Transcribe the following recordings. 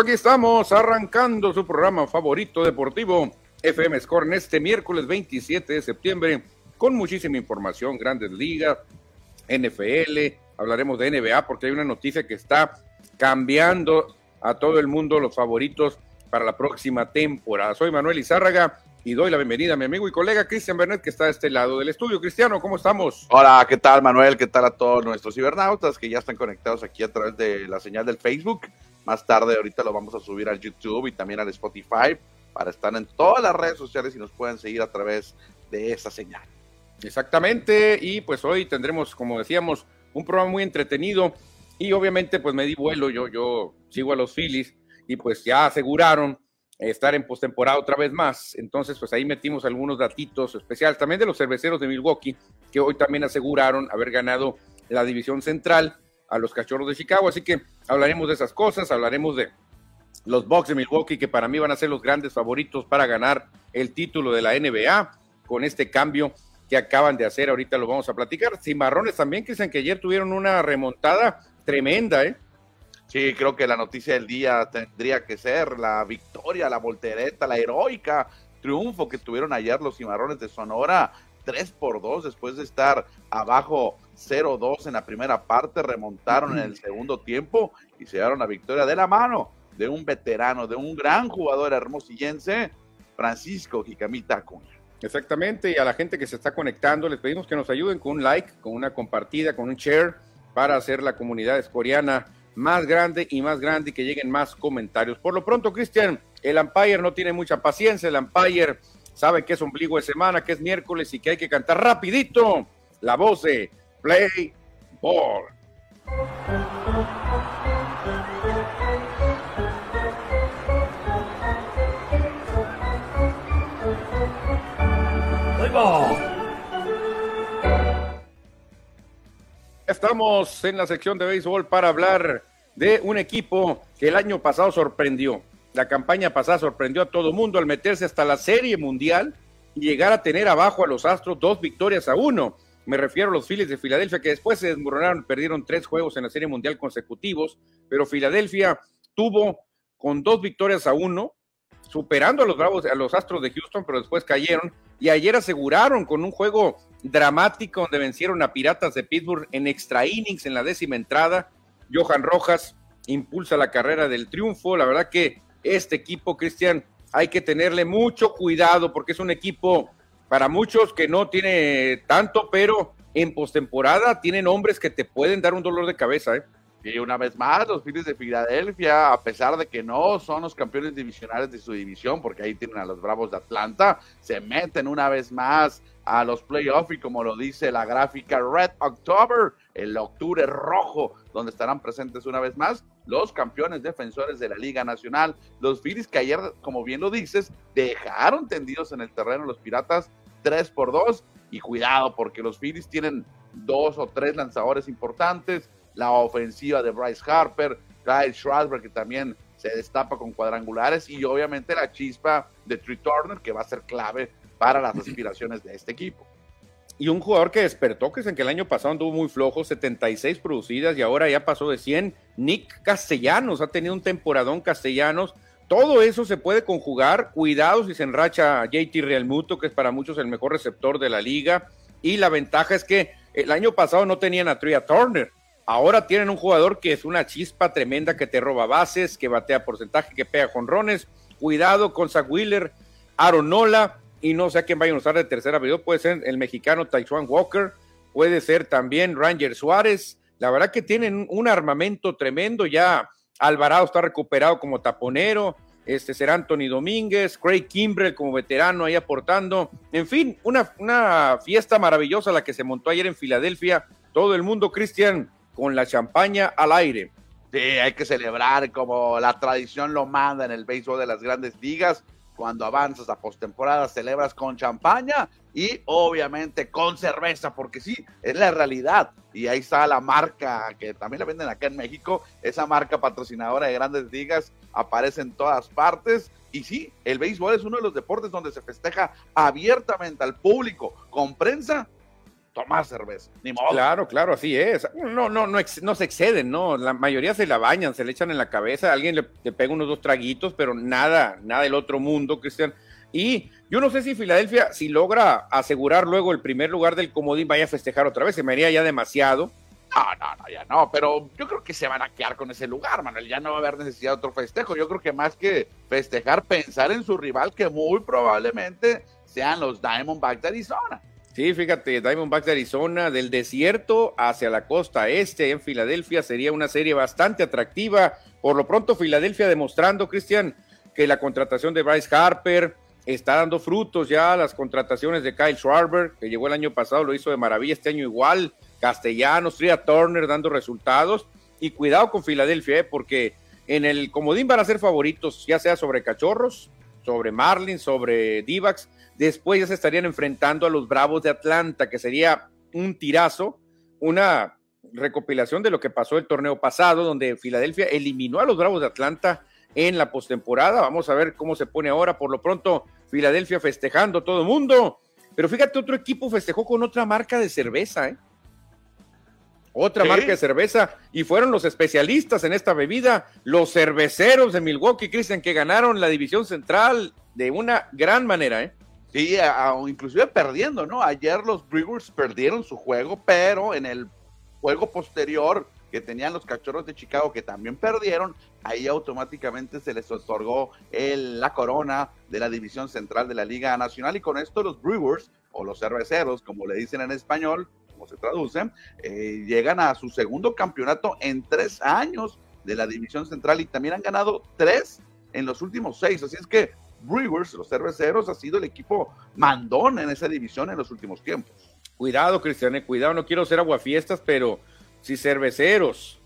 Aquí estamos, arrancando su programa favorito deportivo, FM Score, en este miércoles 27 de septiembre, con muchísima información, grandes ligas, NFL, hablaremos de NBA, porque hay una noticia que está cambiando a todo el mundo los favoritos para la próxima temporada. Soy Manuel Izárraga y doy la bienvenida a mi amigo y colega Cristian Bernet, que está a este lado del estudio. Cristiano, ¿cómo estamos? Hola, ¿qué tal Manuel? ¿Qué tal a todos nuestros cibernautas que ya están conectados aquí a través de la señal del Facebook? Más tarde, ahorita lo vamos a subir al YouTube y también al Spotify para estar en todas las redes sociales y nos pueden seguir a través de esa señal. Exactamente, y pues hoy tendremos, como decíamos, un programa muy entretenido y obviamente pues me di vuelo, yo, yo sigo a los Phillies y pues ya aseguraron estar en postemporada otra vez más. Entonces, pues ahí metimos algunos datitos especiales también de los cerveceros de Milwaukee, que hoy también aseguraron haber ganado la división central a los cachorros de Chicago. Así que hablaremos de esas cosas, hablaremos de los Bucks de Milwaukee, que para mí van a ser los grandes favoritos para ganar el título de la NBA con este cambio que acaban de hacer. Ahorita lo vamos a platicar. Cimarrones también, que dicen que ayer tuvieron una remontada tremenda, ¿eh? Sí, creo que la noticia del día tendría que ser la victoria, la voltereta, la heroica triunfo que tuvieron ayer los cimarrones de Sonora. 3 por 2 después de estar abajo 0-2 en la primera parte, remontaron en el segundo tiempo y se dieron la victoria de la mano de un veterano, de un gran jugador hermosillense, Francisco Jicamita Acuña. Exactamente, y a la gente que se está conectando, les pedimos que nos ayuden con un like, con una compartida, con un share, para hacer la comunidad escoriana más grande y más grande y que lleguen más comentarios. Por lo pronto, Cristian, el Empire no tiene mucha paciencia, el Empire sabe que es ombligo de semana, que es miércoles y que hay que cantar rapidito la voz de Play Ball. Play Ball. Estamos en la sección de béisbol para hablar de un equipo que el año pasado sorprendió. La campaña pasada sorprendió a todo mundo al meterse hasta la Serie Mundial y llegar a tener abajo a los Astros dos victorias a uno. Me refiero a los Phillies de Filadelfia que después se desmoronaron, perdieron tres juegos en la Serie Mundial consecutivos, pero Filadelfia tuvo con dos victorias a uno, superando a los Bravos, a los Astros de Houston, pero después cayeron y ayer aseguraron con un juego dramático donde vencieron a Piratas de Pittsburgh en extra innings en la décima entrada. Johan Rojas impulsa la carrera del triunfo. La verdad que este equipo, Cristian, hay que tenerle mucho cuidado porque es un equipo para muchos que no tiene tanto, pero en postemporada tienen hombres que te pueden dar un dolor de cabeza. ¿eh? Y una vez más, los Phillies de Filadelfia, a pesar de que no son los campeones divisionales de su división, porque ahí tienen a los Bravos de Atlanta, se meten una vez más a los playoffs y como lo dice la gráfica Red October, el octubre rojo, donde estarán presentes una vez más los campeones defensores de la Liga Nacional, los Phillies que ayer, como bien lo dices, dejaron tendidos en el terreno los Piratas 3 por 2 y cuidado porque los Phillies tienen dos o tres lanzadores importantes, la ofensiva de Bryce Harper, Kyle Schwarber que también se destapa con cuadrangulares y obviamente la chispa de Tree Turner que va a ser clave para las aspiraciones de este equipo. Y un jugador que despertó, que es en que el año pasado anduvo muy flojo, 76 producidas y ahora ya pasó de 100. Nick Castellanos, ha tenido un temporadón Castellanos. Todo eso se puede conjugar. Cuidado si se enracha JT Realmuto, que es para muchos el mejor receptor de la liga. Y la ventaja es que el año pasado no tenían a Tria Turner. Ahora tienen un jugador que es una chispa tremenda que te roba bases, que batea porcentaje, que pega jonrones. Cuidado con Zach Wheeler, Aronola, y no sé a quién vaya a usar de tercera video. Puede ser el mexicano Taiwan Walker, puede ser también Ranger Suárez. La verdad que tienen un armamento tremendo. Ya Alvarado está recuperado como taponero. Este será Anthony Domínguez, Craig Kimbrell como veterano ahí aportando. En fin, una, una fiesta maravillosa la que se montó ayer en Filadelfia. Todo el mundo, Cristian, con la champaña al aire. Hay que celebrar como la tradición lo manda en el béisbol de las grandes ligas. Cuando avanzas a postemporada, celebras con champaña y obviamente con cerveza, porque sí, es la realidad. Y ahí está la marca que también la venden acá en México. Esa marca patrocinadora de grandes ligas aparece en todas partes. Y sí, el béisbol es uno de los deportes donde se festeja abiertamente al público, con prensa tomar cerveza. Ni modo. Claro, claro, así es. No, no, no, no se exceden, ¿no? La mayoría se la bañan, se le echan en la cabeza, alguien le, pega unos dos traguitos, pero nada, nada del otro mundo, Cristian. Y yo no sé si Filadelfia, si logra asegurar luego el primer lugar del comodín, vaya a festejar otra vez, se me haría ya demasiado. No, no, no, ya no, pero yo creo que se van a quedar con ese lugar, Manuel. Ya no va a haber necesidad de otro festejo. Yo creo que más que festejar, pensar en su rival, que muy probablemente sean los Diamondbacks de Arizona. Sí, fíjate, Diamondbacks de Arizona, del desierto hacia la costa este en Filadelfia, sería una serie bastante atractiva. Por lo pronto, Filadelfia demostrando, Cristian, que la contratación de Bryce Harper está dando frutos ya, las contrataciones de Kyle Schwarber, que llegó el año pasado, lo hizo de maravilla, este año igual, Castellanos, Tria Turner dando resultados. Y cuidado con Filadelfia, ¿eh? porque en el comodín van a ser favoritos, ya sea sobre Cachorros, sobre Marlins, sobre Divax. Después ya se estarían enfrentando a los Bravos de Atlanta, que sería un tirazo, una recopilación de lo que pasó el torneo pasado, donde Filadelfia eliminó a los Bravos de Atlanta en la postemporada. Vamos a ver cómo se pone ahora. Por lo pronto, Filadelfia festejando todo el mundo. Pero fíjate, otro equipo festejó con otra marca de cerveza, ¿eh? Otra marca de cerveza, y fueron los especialistas en esta bebida, los cerveceros de Milwaukee, Cristian, que ganaron la división central de una gran manera, ¿eh? Sí, inclusive perdiendo, ¿no? Ayer los Brewers perdieron su juego, pero en el juego posterior que tenían los cachorros de Chicago, que también perdieron, ahí automáticamente se les otorgó el, la corona de la división central de la Liga Nacional, y con esto los Brewers, o los cerveceros, como le dicen en español, como se traduce, eh, llegan a su segundo campeonato en tres años de la división central y también han ganado tres en los últimos seis. Así es que Brewers, los cerveceros, ha sido el equipo mandón en esa división en los últimos tiempos. Cuidado, Cristian, eh, cuidado, no quiero ser aguafiestas, pero si cerveceros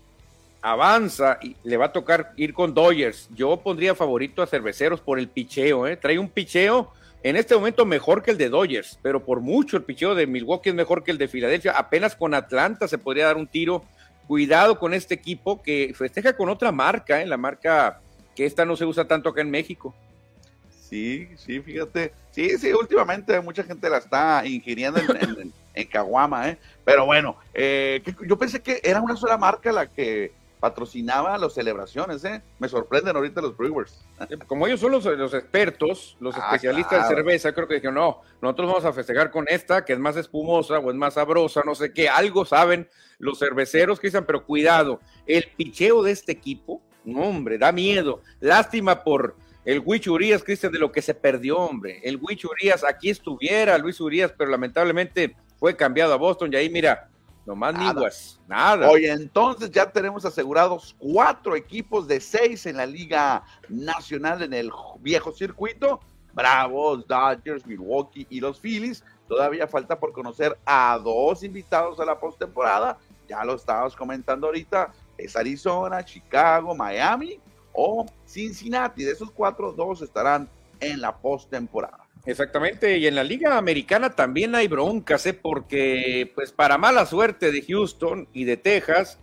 avanza y le va a tocar ir con Dodgers, yo pondría favorito a cerveceros por el picheo, ¿eh? trae un picheo en este momento mejor que el de Dodgers, pero por mucho el picheo de Milwaukee es mejor que el de Filadelfia. Apenas con Atlanta se podría dar un tiro. Cuidado con este equipo que festeja con otra marca, ¿eh? la marca que esta no se usa tanto acá en México. Sí, sí, fíjate. Sí, sí, últimamente mucha gente la está ingiriendo en, en, Caguama, ¿eh? Pero bueno, eh, yo pensé que era una sola marca la que patrocinaba las celebraciones, ¿eh? Me sorprenden ahorita los Brewers. Como ellos son los, expertos, los ah, especialistas de cerveza, creo que dijeron, no, nosotros vamos a festejar con esta, que es más espumosa o es más sabrosa, no sé qué, algo saben los cerveceros, Cristian, pero cuidado, el picheo de este equipo, no, hombre, da miedo. Lástima por el Luis Urias, Cristian, de lo que se perdió, hombre. El Luis Urias, aquí estuviera Luis Urias, pero lamentablemente fue cambiado a Boston y ahí, mira, Nomás nada. nada. Oye, entonces ya tenemos asegurados cuatro equipos de seis en la Liga Nacional en el viejo circuito. Bravos, Dodgers, Milwaukee y los Phillies. Todavía falta por conocer a dos invitados a la postemporada. Ya lo estábamos comentando ahorita. Es Arizona, Chicago, Miami o Cincinnati. De esos cuatro, dos estarán en la postemporada. Exactamente, y en la Liga Americana también hay broncas, ¿eh? porque pues para mala suerte de Houston y de Texas,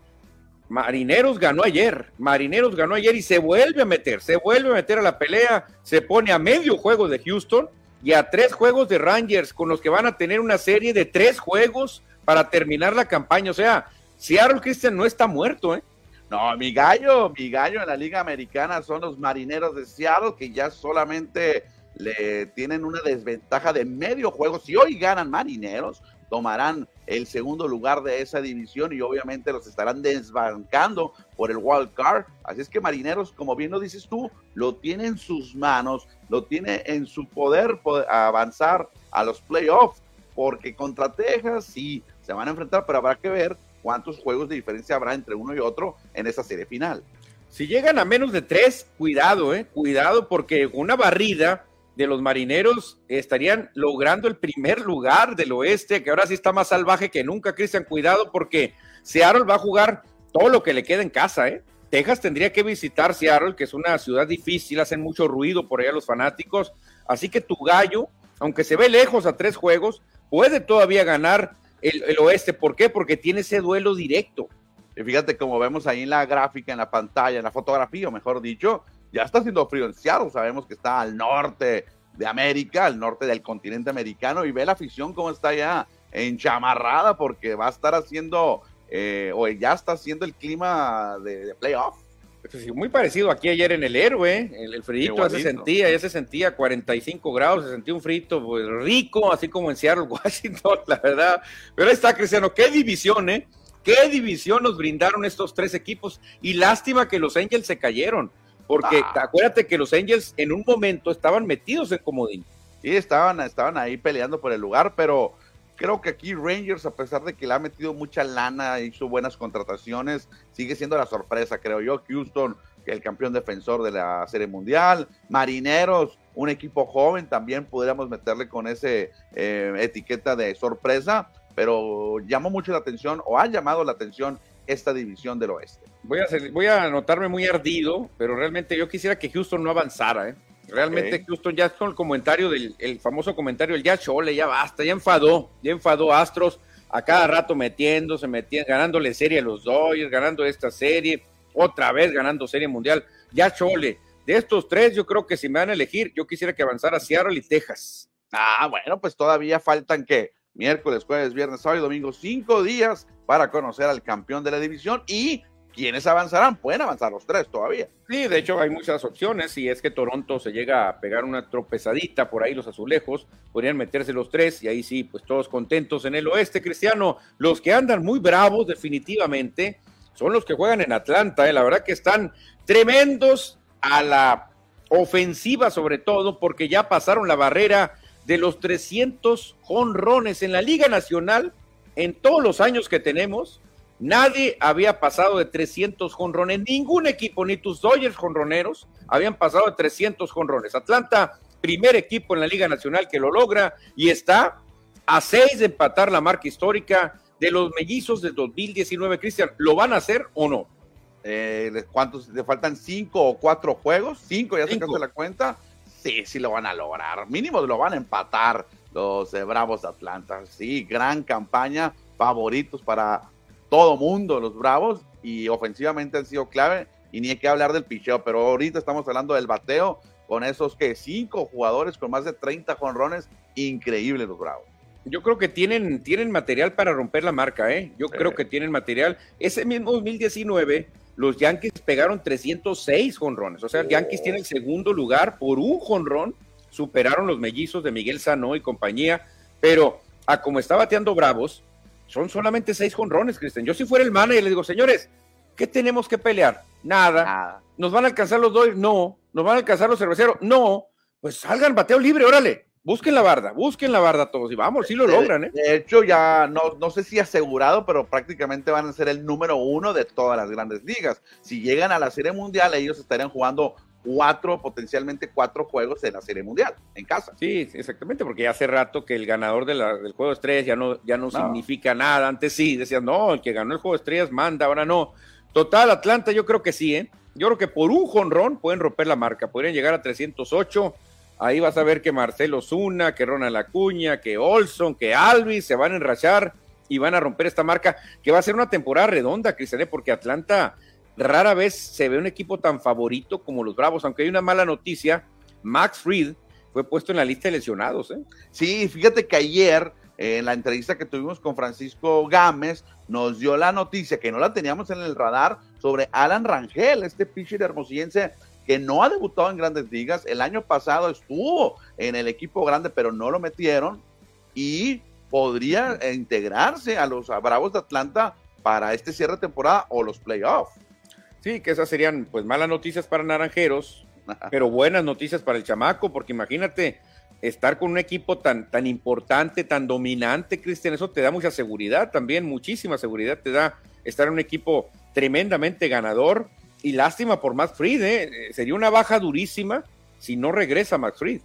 Marineros ganó ayer, Marineros ganó ayer y se vuelve a meter, se vuelve a meter a la pelea, se pone a medio juego de Houston y a tres juegos de Rangers, con los que van a tener una serie de tres juegos para terminar la campaña. O sea, Seattle Christian no está muerto, ¿eh? No, mi gallo, mi gallo en la Liga Americana son los Marineros de Seattle, que ya solamente le tienen una desventaja de medio juego. Si hoy ganan Marineros, tomarán el segundo lugar de esa división y obviamente los estarán desbancando por el wild card. Así es que Marineros, como bien lo dices tú, lo tiene en sus manos, lo tiene en su poder, avanzar a los playoffs, porque contra Texas sí se van a enfrentar, pero habrá que ver cuántos juegos de diferencia habrá entre uno y otro en esa serie final. Si llegan a menos de tres, cuidado, eh, cuidado, porque una barrida de los marineros estarían logrando el primer lugar del oeste, que ahora sí está más salvaje que nunca, Cristian. Cuidado porque Seattle va a jugar todo lo que le queda en casa, ¿eh? Texas tendría que visitar Seattle, que es una ciudad difícil, hacen mucho ruido por allá los fanáticos. Así que tu gallo, aunque se ve lejos a tres juegos, puede todavía ganar el, oeste. ¿Por qué? Porque tiene ese duelo directo. Fíjate, como vemos ahí en la gráfica, en la pantalla, en la fotografía, mejor dicho, ya está haciendo frío en Seattle, sabemos que está al norte de América, al norte del continente americano, y ve la afición cómo está ya enchamarrada porque va a estar haciendo, eh, o ya está haciendo el clima de, playoff. Pues muy parecido aquí ayer en el héroe, el, el frito ya se sentía, ya se sentía 45 grados, se sentía un frito pues, rico, así como en Seattle, Washington, la verdad. Pero ahí está, Cristiano, qué división, ¿eh? Qué división nos brindaron estos tres equipos y lástima que los Angels se cayeron, porque ah. acuérdate que los Angels en un momento estaban metidos en comodín. Sí, estaban, estaban ahí peleando por el lugar, pero creo que aquí Rangers, a pesar de que le ha metido mucha lana, hizo buenas contrataciones, sigue siendo la sorpresa, creo yo. Houston, el campeón defensor de la Serie Mundial, Marineros, un equipo joven, también podríamos meterle con ese eh, etiqueta de sorpresa pero llamó mucho la atención o ha llamado la atención esta división del oeste. Voy a, voy a notarme muy ardido, pero realmente yo quisiera que Houston no avanzara. ¿eh? Realmente Houston ya con el comentario del el famoso comentario del ya chole, ya basta, ya enfadó, ya enfadó Astros a cada rato metiéndose, metiendo, ganándole serie a los Dodgers, ganando esta serie, otra vez ganando serie mundial. Ya chole. De estos tres, yo creo que si me van a elegir, yo quisiera que avanzara Seattle y Texas. Ah, bueno, pues todavía faltan que miércoles, jueves, viernes, sábado y domingo, cinco días para conocer al campeón de la división y quienes avanzarán, pueden avanzar los tres todavía. Sí, de hecho hay muchas opciones. Si es que Toronto se llega a pegar una tropezadita por ahí, los azulejos, podrían meterse los tres y ahí sí, pues todos contentos en el oeste, Cristiano. Los que andan muy bravos, definitivamente, son los que juegan en Atlanta. ¿eh? La verdad que están tremendos a la ofensiva, sobre todo, porque ya pasaron la barrera de los 300 jonrones en la Liga Nacional, en todos los años que tenemos, nadie había pasado de 300 jonrones. Ningún equipo, ni tus Dodgers jonroneros, habían pasado de 300 jonrones. Atlanta, primer equipo en la Liga Nacional que lo logra y está a seis de empatar la marca histórica de los mellizos de 2019. Cristian, ¿lo van a hacer o no? Eh, ¿Cuántos? ¿Le faltan cinco o cuatro juegos? Cinco, ya sacaste la cuenta sí, sí lo van a lograr. Mínimo lo van a empatar los eh, Bravos de Atlanta. Sí, gran campaña, favoritos para todo mundo los Bravos y ofensivamente han sido clave y ni hay que hablar del picheo, pero ahorita estamos hablando del bateo con esos que cinco jugadores con más de 30 jonrones, increíbles los Bravos. Yo creo que tienen, tienen material para romper la marca, ¿eh? Yo creo que tienen material. Ese mismo 2019 los Yankees pegaron 306 jonrones. O sea, Yankees tiene el segundo lugar por un jonrón. Superaron los mellizos de Miguel Sano y compañía. Pero a como está bateando Bravos, son solamente seis jonrones, Cristian. Yo si fuera el manager le digo, señores, ¿qué tenemos que pelear? Nada. ¿Nos van a alcanzar los dos? No. ¿Nos van a alcanzar los cerveceros? No. Pues salgan, bateo libre, órale. Busquen la barda, busquen la barda todos y vamos, si lo logran, ¿eh? De hecho, ya no, no sé si asegurado, pero prácticamente van a ser el número uno de todas las grandes ligas. Si llegan a la Serie Mundial, ellos estarían jugando cuatro, potencialmente cuatro juegos en la Serie Mundial, en casa. Sí, exactamente, porque ya hace rato que el ganador del juego de estrellas ya no, ya no, significa nada. Antes sí, decían, no, el que ganó el juego de estrellas manda, ahora no. Total, Atlanta, yo creo que sí, ¿eh? Yo creo que por un jonrón pueden romper la marca, podrían llegar a 308 Ahí vas a ver que Marcelo Zuna, que Ronald Acuña, que Olson, que Alvis se van a enrachar y van a romper esta marca, que va a ser una temporada redonda, Cristian, ¿eh? porque Atlanta rara vez se ve un equipo tan favorito como los Bravos, aunque hay una mala noticia, Max Fried fue puesto en la lista de lesionados. ¿eh? Sí, fíjate que ayer en la entrevista que tuvimos con Francisco Gámez, nos dio la noticia que no la teníamos en el radar sobre Alan Rangel, este pitcher hermosillense que no ha debutado en grandes ligas. El año pasado estuvo en el equipo grande, pero no lo metieron y podría integrarse a los Bravos de Atlanta para este cierre de temporada o los playoffs. Sí, que esas serían pues malas noticias para Naranjeros, pero buenas noticias para el chamaco, porque imagínate estar con un equipo tan, tan importante, tan dominante, Cristian, eso te da mucha seguridad también, muchísima seguridad te da estar en un equipo tremendamente ganador y lástima por Max Fried, ¿eh? sería una baja durísima si no regresa Max Fried.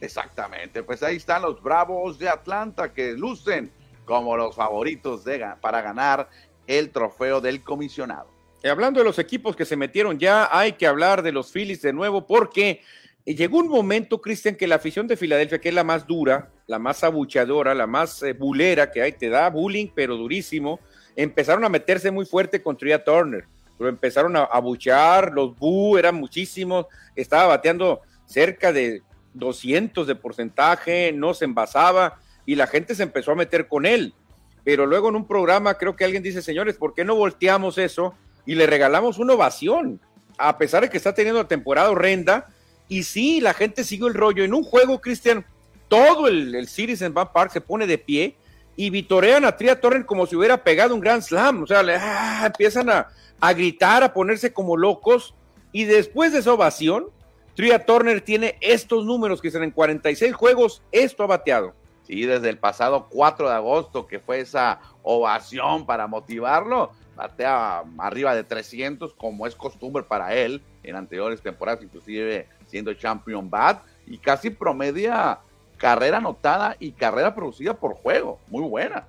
Exactamente, pues ahí están los Bravos de Atlanta que lucen como los favoritos de, para ganar el trofeo del comisionado. Y hablando de los equipos que se metieron ya, hay que hablar de los Phillies de nuevo porque llegó un momento, Cristian, que la afición de Filadelfia, que es la más dura, la más abucheadora, la más eh, bulera que hay, te da bullying, pero durísimo, empezaron a meterse muy fuerte contra Turner lo empezaron a abuchear, los bu eran muchísimos, estaba bateando cerca de 200 de porcentaje, no se envasaba, y la gente se empezó a meter con él. Pero luego en un programa creo que alguien dice, señores, ¿por qué no volteamos eso y le regalamos una ovación? A pesar de que está teniendo la temporada horrenda, y sí, la gente siguió el rollo. En un juego, Cristian, todo el, el en Van Park se pone de pie y vitorean a Tria Turner como si hubiera pegado un Grand Slam. O sea, le, ah, empiezan a, a, gritar, a ponerse como locos. Y después de esa ovación, Tria Turner tiene estos números que están en 46 juegos. Esto ha bateado. Sí, desde el pasado 4 de agosto, que fue esa ovación para motivarlo, batea arriba de 300, como es costumbre para él en anteriores temporadas, inclusive siendo champion bat, y casi promedia carrera anotada y carrera producida por juego. Muy buena.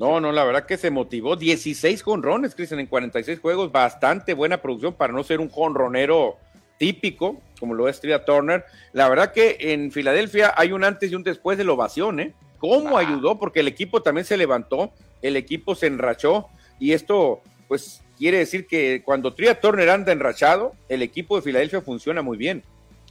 No, no, la verdad que se motivó. 16 jonrones, Cristian, en 46 juegos. Bastante buena producción para no ser un jonronero típico, como lo es Tria Turner. La verdad que en Filadelfia hay un antes y un después de la ovación, ¿eh? ¿Cómo ah. ayudó? Porque el equipo también se levantó, el equipo se enrachó y esto, pues, quiere decir que cuando Tria Turner anda enrachado, el equipo de Filadelfia funciona muy bien.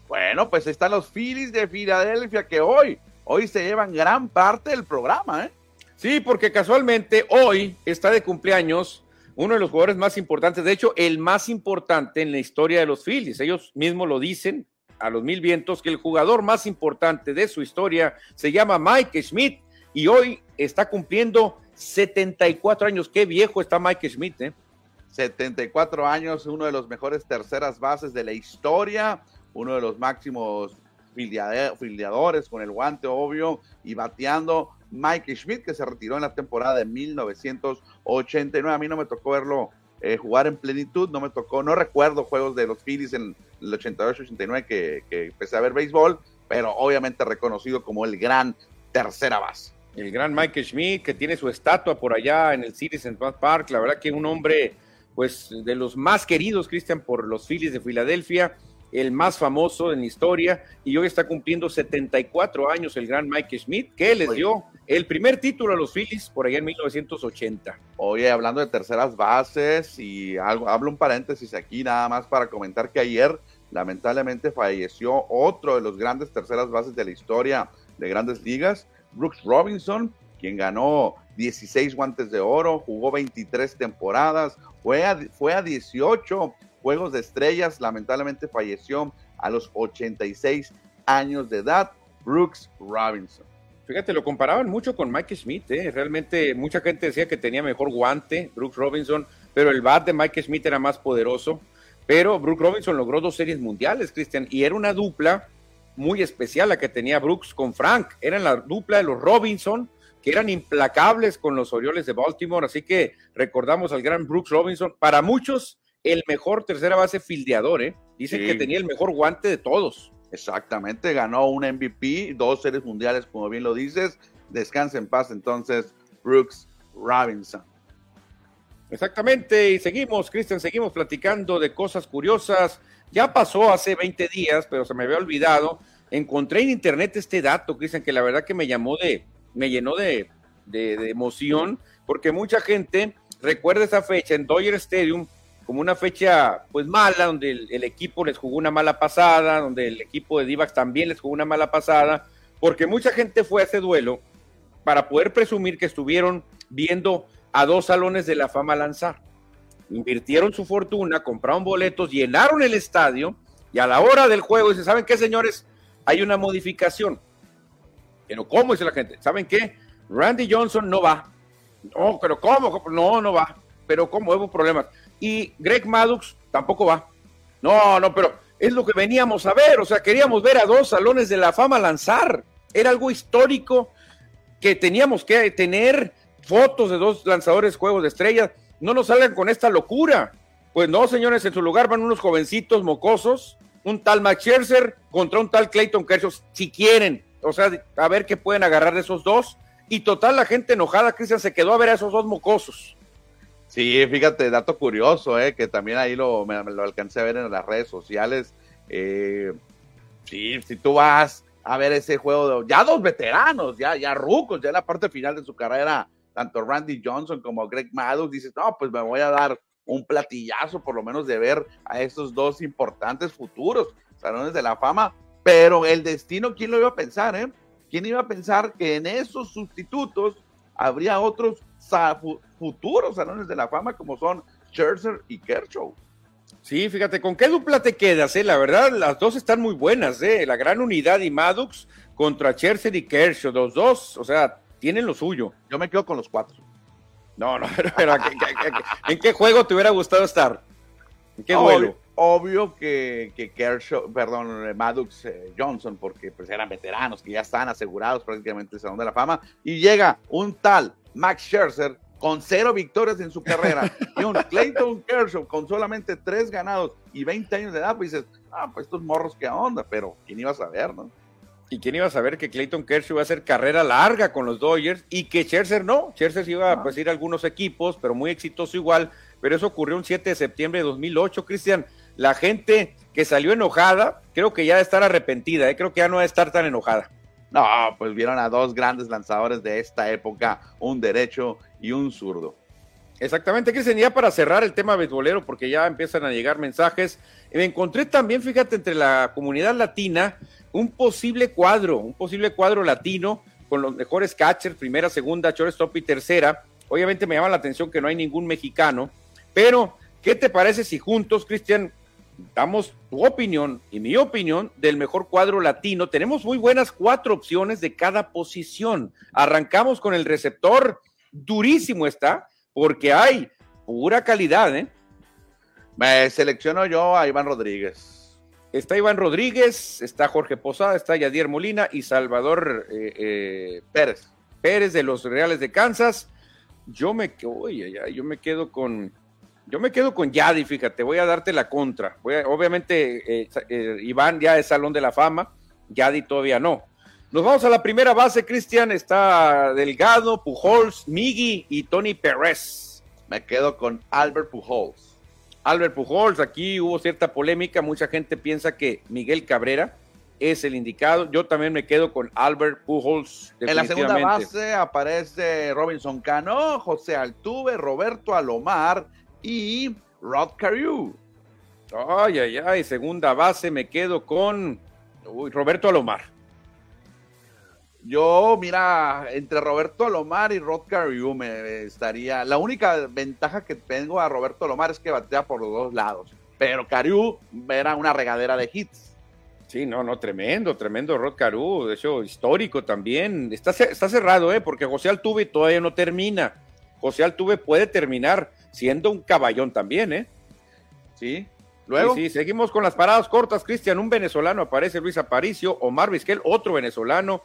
Bueno, pues están los Phillies de Filadelfia que hoy hoy se llevan gran parte del programa, ¿eh? Sí, porque casualmente hoy está de cumpleaños uno de los jugadores más importantes, de hecho, el más importante en la historia de los Phillies. Ellos mismos lo dicen a los mil vientos que el jugador más importante de su historia se llama Mike Schmidt y hoy está cumpliendo 74 años. Qué viejo está Mike Schmidt, ¿eh? 74 años, uno de los mejores terceras bases de la historia, uno de los máximos filiadores con el guante obvio y bateando Mike Schmidt que se retiró en la temporada de 1989. A mí no me tocó verlo eh, jugar en plenitud, no me tocó, no recuerdo juegos de los Phillies en el 88-89 que, que empecé a ver béisbol, pero obviamente reconocido como el gran tercera base. El gran Mike Schmidt que tiene su estatua por allá en el Citizens Park, la verdad que un hombre pues de los más queridos, Cristian, por los Phillies de Filadelfia el más famoso en la historia, y hoy está cumpliendo 74 años el gran Mike Smith, que les dio el primer título a los Phillies por allá en 1980. Oye, hablando de terceras bases, y algo, hablo un paréntesis aquí nada más para comentar que ayer lamentablemente falleció otro de los grandes terceras bases de la historia de grandes ligas, Brooks Robinson, quien ganó 16 guantes de oro, jugó 23 temporadas, fue a, fue a 18 Juegos de Estrellas, lamentablemente falleció a los 86 años de edad, Brooks Robinson. Fíjate, lo comparaban mucho con Mike Smith, ¿eh? realmente mucha gente decía que tenía mejor guante, Brooks Robinson, pero el bat de Mike Smith era más poderoso. Pero Brooks Robinson logró dos series mundiales, Cristian, y era una dupla muy especial la que tenía Brooks con Frank. Era la dupla de los Robinson, que eran implacables con los Orioles de Baltimore. Así que recordamos al gran Brooks Robinson. Para muchos, el mejor tercera base fildeador, ¿eh? Dicen que tenía el mejor guante de todos. Exactamente, ganó un MVP, dos series mundiales, como bien lo dices. Descansa en paz entonces, Brooks Robinson. Exactamente, y seguimos, Cristian, seguimos platicando de cosas curiosas. Ya pasó hace 20 días, pero se me había olvidado. Encontré en internet este dato, Cristian, que la verdad que me llamó de, me llenó de, de emoción, porque mucha gente recuerda esa fecha en Dodger Stadium como una fecha pues mala, donde el, equipo les jugó una mala pasada, donde el equipo de Divax también les jugó una mala pasada, porque mucha gente fue a ese duelo para poder presumir que estuvieron viendo a dos salones de la fama lanzar. Invirtieron su fortuna, compraron boletos, llenaron el estadio y a la hora del juego dicen, ¿saben qué, señores? Hay una modificación. Pero ¿cómo dice la gente? ¿Saben qué? Randy Johnson no va. No, pero ¿cómo? No, no va. Pero ¿cómo? Hubo problemas y Greg Maddux tampoco va. No, no, pero es lo que veníamos a ver, o sea, queríamos ver a dos salones de la fama lanzar. Era algo histórico que teníamos que tener fotos de dos lanzadores juegos de estrellas. No nos salgan con esta locura. Pues no, señores, en su lugar van unos jovencitos mocosos, un tal Max Scherzer contra un tal Clayton Kershaw, si quieren. O sea, a ver qué pueden agarrar de esos dos. Y total, la gente enojada, Cristian, se quedó a ver a esos dos mocosos. Sí, fíjate, dato curioso, eh, que también ahí lo, me, lo alcancé a ver en las redes sociales. Eh, sí, si tú vas a ver ese juego de ya dos veteranos, ya, ya rucos, ya en la parte final de su carrera, tanto Randy Johnson como Greg Maddux, dices, no, pues me voy a dar un platillazo por lo menos de ver a estos dos importantes futuros salones de la fama, pero el destino, ¿quién lo iba a pensar, eh? ¿quién iba a pensar que en esos sustitutos habría otros futuros salones de la fama como son Scherzer y Kershaw? Sí, fíjate, ¿con qué dupla te quedas? Eh? La verdad, las dos están muy buenas, ¿eh? La gran unidad y Maddox contra Scherzer y Kershaw, los dos, o sea, tienen lo suyo. Yo me quedo con los cuatro. No, no, pero, ¿en qué juego te hubiera gustado estar? ¿En qué obvio, Obvio que, que Kershaw, perdón, Maddox eh, Johnson, porque pues eran veteranos que ya están asegurados prácticamente el Salón de la Fama, y llega un tal Max Scherzer con cero victorias en su carrera y un Clayton Kershaw con solamente tres ganados y 20 años de edad, pues dices, ah, pues estos morros qué onda, pero ¿quién iba a saber, no? ¿Y quién iba a saber que Clayton Kershaw iba a hacer carrera larga con los Dodgers y que Scherzer no? Scherzer iba a pues, ir a algunos equipos, pero muy exitoso igual. Pero eso ocurrió un 7 de septiembre de 2008, Cristian. La gente que salió enojada, creo que ya debe estar arrepentida, ¿eh? creo que ya no va a estar tan enojada. No, pues vieron a dos grandes lanzadores de esta época, un derecho y un zurdo. Exactamente, Cristian, ya para cerrar el tema beisbolero, porque ya empiezan a llegar mensajes, me encontré también, fíjate, entre la comunidad latina, un posible cuadro, un posible cuadro latino con los mejores catchers, primera, segunda, shortstop y tercera. Obviamente me llama la atención que no hay ningún mexicano, pero ¿qué te parece si juntos, Cristian, damos tu opinión y mi opinión del mejor cuadro latino? Tenemos muy buenas cuatro opciones de cada posición. Arrancamos con el receptor, durísimo está, porque hay pura calidad, ¿eh? Me selecciono yo a Iván Rodríguez. Está Iván Rodríguez, está Jorge Posada, está Yadier Molina y Salvador eh, eh, Pérez. Pérez de los Reales de Kansas. Yo me, yo me quedo con, yo me quedo con Yadi, fíjate, voy a darte la contra. Voy obviamente, eh, Iván ya es Salón de la Fama, Yadi todavía no. Nos vamos a la primera base, Cristian. Está Delgado, Pujols, Miggy y Tony Pérez. Me quedo con Albert Pujols. Albert Pujols, aquí hubo cierta polémica, mucha gente piensa que Miguel Cabrera es el indicado. Yo también me quedo con Albert Pujols. En la segunda base aparece Robinson Cano, José Altuve, Roberto Alomar y Rod Carew. Ay, ay, ay, segunda base me quedo con Roberto Alomar. Yo, mira, entre Roberto Alomar y Rod Carew me estaría. La única ventaja que tengo a Roberto Alomar es que batea por los dos lados. Pero Carew era una regadera de hits. Sí, no, no, tremendo, tremendo Rod Carew, de hecho, histórico también. Está, está cerrado, ¿eh? Porque José Altuve todavía no termina. José Altuve puede terminar siendo un caballón también, ¿eh? Sí. Luego. Sí, seguimos con las paradas cortas, Cristian. Un venezolano aparece, Luis Aparicio, Omar Vizquel, otro venezolano.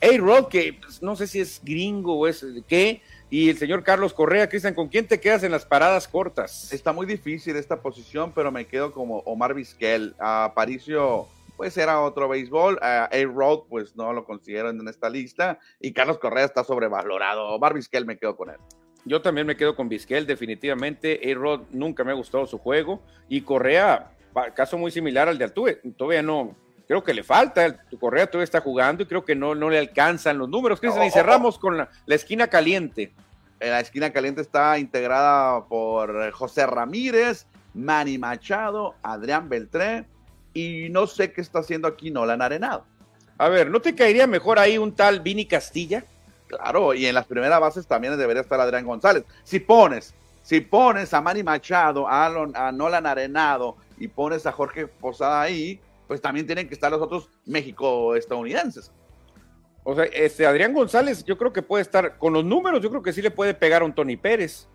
A-Rod, que pues, no sé si es gringo o es qué, y el señor Carlos Correa, Cristian, ¿con quién te quedas en las paradas cortas? Está muy difícil esta posición, pero me quedo como Omar Vizquel. Aparicio, pues era otro béisbol. A-Rod, pues no lo considero en esta lista. Y Carlos Correa está sobrevalorado. Omar Vizquel me quedo con él. Yo también me quedo con Vizquel, definitivamente. A-Rod nunca me ha gustado su juego. Y Correa, caso muy similar al de Altuve. Todavía no, creo que le falta, Correa todavía está jugando y creo que no, no le alcanzan los números. y cerramos con la, esquina caliente. La esquina caliente está integrada por José Ramírez, Manny Machado, Adrián Beltré y no sé qué está haciendo aquí Nolan Arenado. A ver, ¿no te caería mejor ahí un tal Vini Castilla? Claro, y en las primeras bases también debería estar Adrián González. Si pones, si pones a Manny Machado, a, a Nolan Arenado y pones a Jorge Posada ahí, pues también tienen que estar los otros México-estadounidenses. O sea, este Adrián González, yo creo que puede estar con los números, yo creo que sí le puede pegar a un Tony Pérez.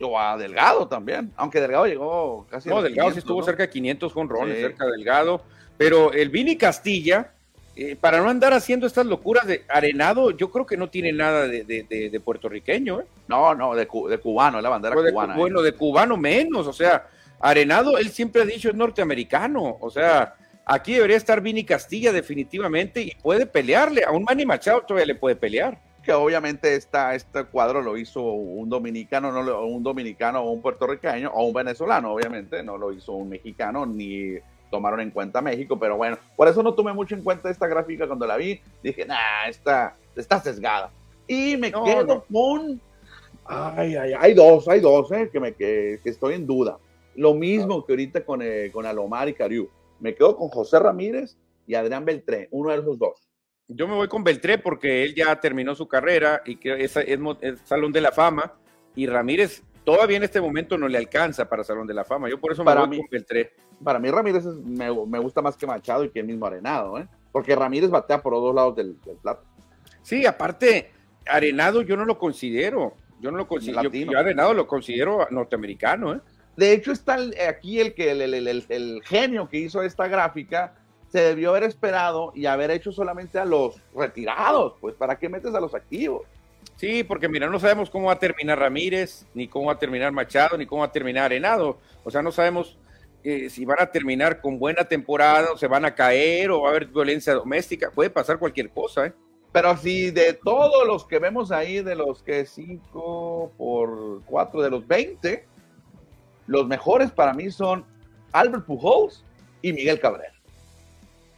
O a Delgado también, aunque Delgado llegó casi. No, Delgado sí estuvo cerca de 500 con Ron, cerca de Delgado. Pero el Vini Castilla, eh, para no andar haciendo estas locuras de arenado, yo creo que no tiene nada de, puertorriqueño. ¿eh? No, no, de, cubano, es la bandera cubana. bueno, de cubano menos, o sea, arenado, él siempre ha dicho es norteamericano, o sea, Aquí debería estar Vini Castilla definitivamente y puede pelearle. A un Manny Machado todavía le puede pelear. Que obviamente esta, este cuadro lo hizo un dominicano, no un dominicano o un puertorriqueño o un venezolano, obviamente, no lo hizo un mexicano ni tomaron en cuenta México, pero bueno, por eso no tomé mucho en cuenta esta gráfica cuando la vi. Dije, nah, esta está sesgada. Y me quedo con. Ay, ay, hay dos, hay dos, eh, que, me, que, estoy en duda. Lo mismo que ahorita con, eh, con Alomar y Cariú me quedo con José Ramírez y Adrián Beltré, uno de esos dos. Yo me voy con Beltré porque él ya terminó su carrera y que es, es, Salón de la Fama y Ramírez todavía en este momento no le alcanza para Salón de la Fama. Yo por eso me voy con Beltré. Para mí Ramírez me, gusta más que Machado y que el mismo Arenado, ¿eh? porque Ramírez batea por los dos lados del, plato. Sí, aparte, Arenado yo no lo considero. Yo no lo considero. Yo, Arenado lo considero norteamericano, ¿eh? De hecho, está aquí el, que, el, genio que hizo esta gráfica se debió haber esperado y haber hecho solamente a los retirados, pues ¿para qué metes a los activos? Sí, porque mira, no sabemos cómo va a terminar Ramírez, ni cómo va a terminar Machado, ni cómo va a terminar Arenado. O sea, no sabemos eh, si van a terminar con buena temporada, o se van a caer, o va a haber violencia doméstica. Puede pasar cualquier cosa, ¿eh? Pero si de todos los que vemos ahí, de los que 5 por 4 de los 20, los mejores para mí son Albert Pujols y Miguel Cabrera.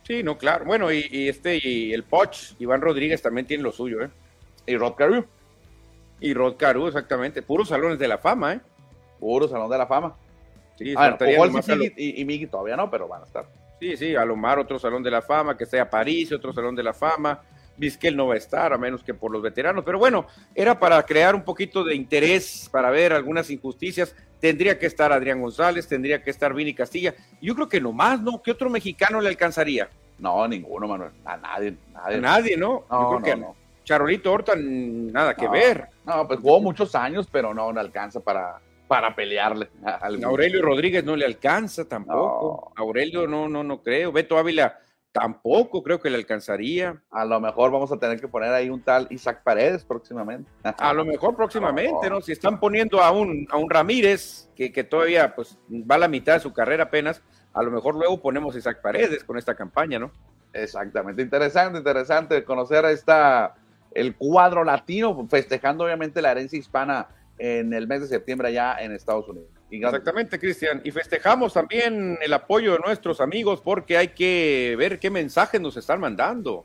Sí, no, claro. Bueno, y, este, y el Poch, Iván Rodríguez también tiene lo suyo, ¿eh? Y Rod Carew. Y Rod Carew, exactamente. Puros salones de la fama, ¿eh? Puros salones de la fama. Sí, y, y, Miguel todavía no, pero van a estar. Sí, sí, Alomar, otro salón de la fama, que sea París, otro salón de la fama. Vizquel no va a estar, a menos que por los veteranos. Pero bueno, era para crear un poquito de interés, para ver algunas injusticias. Tendría que estar Adrián González, tendría que estar Vini Castilla. Yo creo que nomás, ¿no? ¿Qué otro mexicano le alcanzaría? No, ninguno, Manuel. A nadie. nadie. A nadie, ¿no? no Yo creo no, que Charolito Horta, nada que ver. No, pues jugó muchos años, pero no, no alcanza para, para pelearle. Aurelio Rodríguez no le alcanza tampoco. Aurelio no, no, no creo. Beto Ávila tampoco creo que le alcanzaría. A lo mejor vamos a tener que poner ahí un tal Isaac Paredes próximamente. A lo mejor próximamente, ¿no? Si están poniendo a un, a un Ramírez, que, que, todavía pues va a la mitad de su carrera apenas, a lo mejor luego ponemos a Isaac Paredes con esta campaña, ¿no? Exactamente, interesante, interesante conocer esta, el cuadro latino, festejando obviamente la herencia hispana en el mes de septiembre allá en Estados Unidos. Exactamente, Cristian. Y festejamos también el apoyo de nuestros amigos porque hay que ver qué mensajes nos están mandando.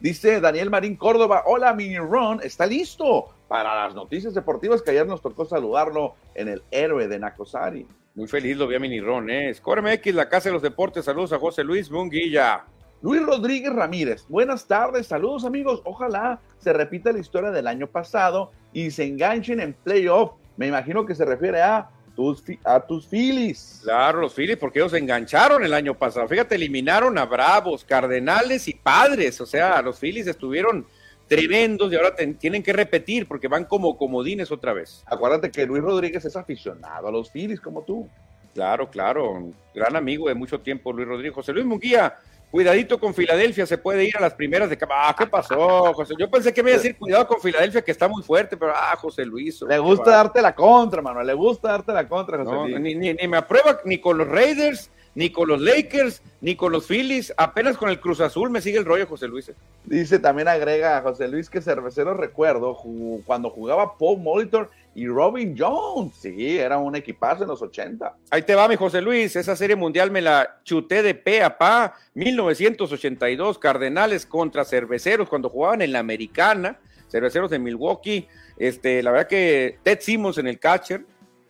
Dice Daniel Marín Córdoba, hola Mini Ron, está listo para las noticias deportivas que ayer nos tocó saludarlo en el héroe de Nacosari. Muy feliz lo vi a Mini Ron, ¿eh? Score MX, la Casa de los Deportes, saludos a José Luis Munguilla. Luis Rodríguez Ramírez, buenas tardes, saludos amigos, ojalá se repita la historia del año pasado y se enganchen en playoff. Me imagino que se refiere a tus, a tus Phillies. Claro, los Phillies, porque ellos se engancharon el año pasado. Fíjate, eliminaron a Bravos, Cardenales y Padres. O sea, los Phillies estuvieron tremendos y ahora tienen que repetir porque van como comodines otra vez. Acuérdate que Luis Rodríguez es aficionado a los Phillies como tú. Claro, claro, gran amigo de mucho tiempo Luis Rodríguez. José Luis Munguía, Cuidadito con Filadelfia, se puede ir a las primeras de Ah, ¿qué pasó, José? Yo pensé que me iba a decir cuidado con Filadelfia, que está muy fuerte, pero ah, José Luis. Le gusta darte la contra, Manuel, le gusta darte la contra, José no, Luis. Ni, ni, me aprueba ni con los Raiders, ni con los Lakers, ni con los Phillies, apenas con el Cruz Azul me sigue el rollo José Luis. Dice, también agrega José Luis que cervecero recuerdo cuando jugaba Paul Molitor y Robin Jones. Sí, era un equipazo en los 80. Ahí te va, mi José Luis. Esa serie mundial me la chuté de pe a pa. 1982, Cardenales contra Cerveceros, cuando jugaban en la Americana, Cerveceros de Milwaukee. Este, la verdad que Ted Simmons en el catcher.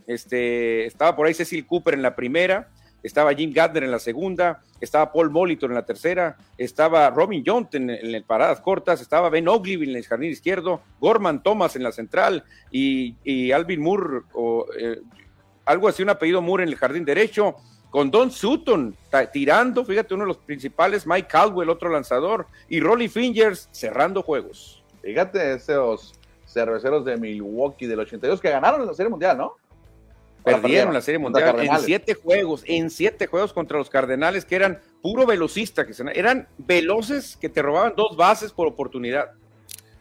Este, estaba por ahí Cecil Cooper en la primera estaba Jim Gardner en la segunda, estaba Paul Molitor en la tercera, estaba Robin Jones en, en paradas cortas, estaba Ben Oglivie en el jardín izquierdo, Gorman Thomas en la central y, Alvin Moore, o eh, algo así, un apellido Moore en el jardín derecho, con Don Sutton tirando, fíjate, uno de los principales, Mike Caldwell, otro lanzador, y Rolly Fingers cerrando juegos. Fíjate esos cerveceros de Milwaukee del 82 que ganaron la Serie Mundial, ¿no? Perdieron la Serie Mundial en siete juegos, en siete juegos contra los Cardenales, que eran puro velocista, que eran veloces que te robaban dos bases por oportunidad.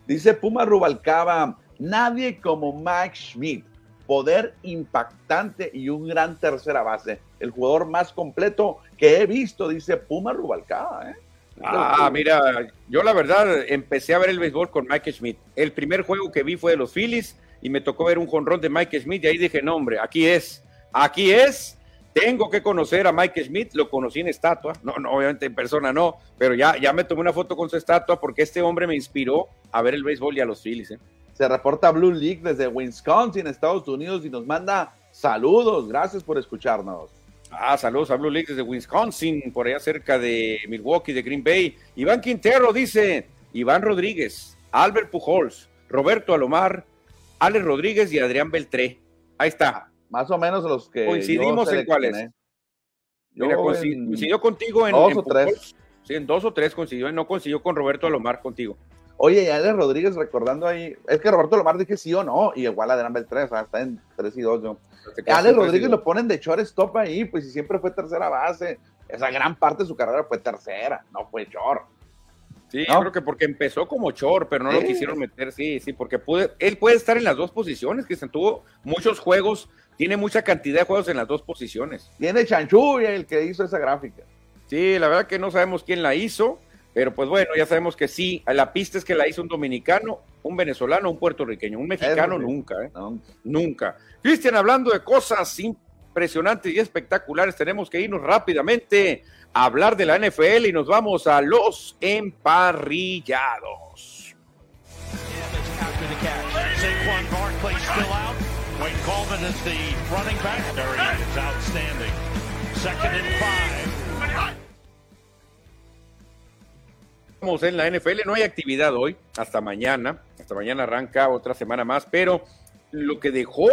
Dice Puma Rubalcaba, nadie como Mike Schmidt, poder impactante y un gran tercera base, el jugador más completo que he visto, dice Puma Rubalcaba. ¿eh? Ah, mira, yo la verdad empecé a ver el béisbol con Mike Schmidt. El primer juego que vi fue de los Phillies y me tocó ver un jonrón de Mike Smith y ahí dije, no hombre, aquí es, aquí es, tengo que conocer a Mike Smith, lo conocí en estatua, no, no, obviamente en persona no, pero ya, ya me tomé una foto con su estatua porque este hombre me inspiró a ver el béisbol y a los Phillies. ¿eh? Se reporta Blue League desde Wisconsin, Estados Unidos, y nos manda saludos, gracias por escucharnos. Ah, saludos a Blue League desde Wisconsin, por allá cerca de Milwaukee, de Green Bay. Iván Quintero dice, Iván Rodríguez, Albert Pujols, Roberto Alomar, Alex Rodríguez y Adrián Beltré. Ahí está. Más o menos los que. Coincidimos en cuáles. Mira, coincidió contigo en. Dos o tres. Sí, en dos o tres coincidió, no coincidió con Roberto Alomar contigo. Oye, y Alex Rodríguez recordando ahí, es que Roberto Alomar dije sí o no, y igual Adrián Beltré, o sea, está en tres y dos yo. Alex Rodríguez lo ponen de shortstop ahí, pues y siempre fue tercera base. Esa gran parte de su carrera fue tercera, no fue short. Sí, yo creo que porque empezó como chor, pero no lo quisieron meter, sí, sí, porque pude, él puede estar en las dos posiciones, que se tuvo muchos juegos, tiene mucha cantidad de juegos en las dos posiciones. Tiene Chanchu el que hizo esa gráfica. Sí, la verdad que no sabemos quién la hizo, pero pues bueno, ya sabemos que sí, la pista es que la hizo un dominicano, un venezolano, un puertorriqueño, un mexicano nunca, ¿eh? Nunca. Cristian, hablando de cosas impresionantes y espectaculares, tenemos que irnos rápidamente hablar de la NFL y nos vamos a los emparrillados. Estamos en la NFL, no hay actividad hoy, hasta mañana, hasta mañana arranca otra semana más, pero lo que dejó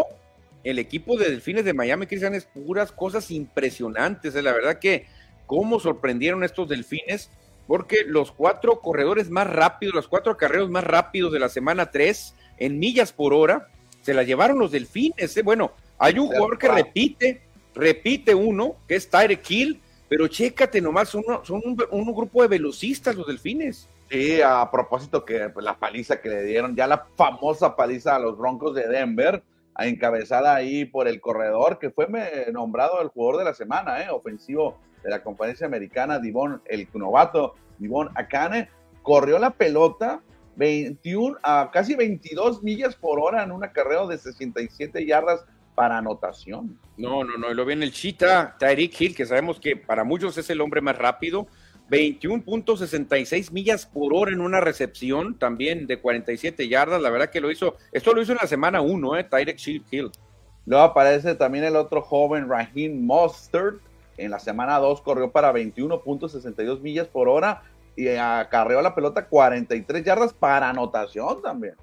el equipo de Delfines de Miami, Cristian, es puras cosas impresionantes, es la verdad que cómo sorprendieron estos delfines, porque los cuatro corredores más rápidos, los cuatro carreros más rápidos de la semana 3 en millas por hora, se la llevaron los delfines. ¿eh? Bueno, hay un jugador que repite, repite uno, que es Tyre Kill, pero chécate nomás, son un, grupo de velocistas los delfines. Sí, a propósito que pues, la paliza que le dieron, ya la famosa paliza a los Broncos de Denver, encabezada ahí por el corredor, que fue nombrado el jugador de la semana, ¿eh? ofensivo de la conferencia americana, Divon, el novato Divon Akane, corrió la pelota 21 a casi 22 millas por hora en un acarreo de 67 yardas para anotación. No, no, no, lo viene el Chita, Tyreek Hill, que sabemos que para muchos es el hombre más rápido. 21.66 millas por hora en una recepción también de 47 yardas. La verdad que lo hizo, esto lo hizo en la semana 1, ¿eh? Tyreek Hill. Luego aparece también el otro joven, Raheem Mustard, en la semana 2 corrió para 21.62 millas por hora y acarreó la pelota 43 yardas para anotación también.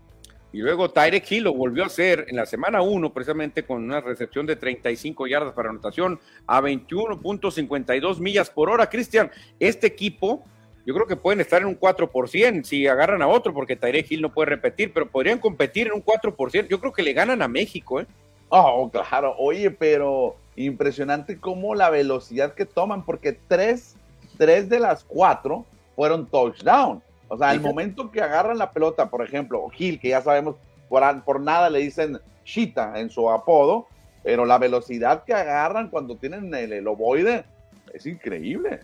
Y luego Tyreek Hill lo volvió a hacer en la semana 1, precisamente con una recepción de 35 yardas para anotación a 21.52 millas por hora. Cristian, este equipo, yo creo que pueden estar en un 4% si agarran a otro, porque Tyreek Hill no puede repetir, pero podrían competir en un 4%. Yo creo que le ganan a México, ¿eh? Oh, claro. Oye, pero impresionante cómo la velocidad que toman, porque tres, tres de las cuatro fueron touchdown. O sea, el momento que agarran la pelota, por ejemplo, Gil, que ya sabemos, por, por nada le dicen Chita en su apodo, pero la velocidad que agarran cuando tienen el, el ovoide es increíble.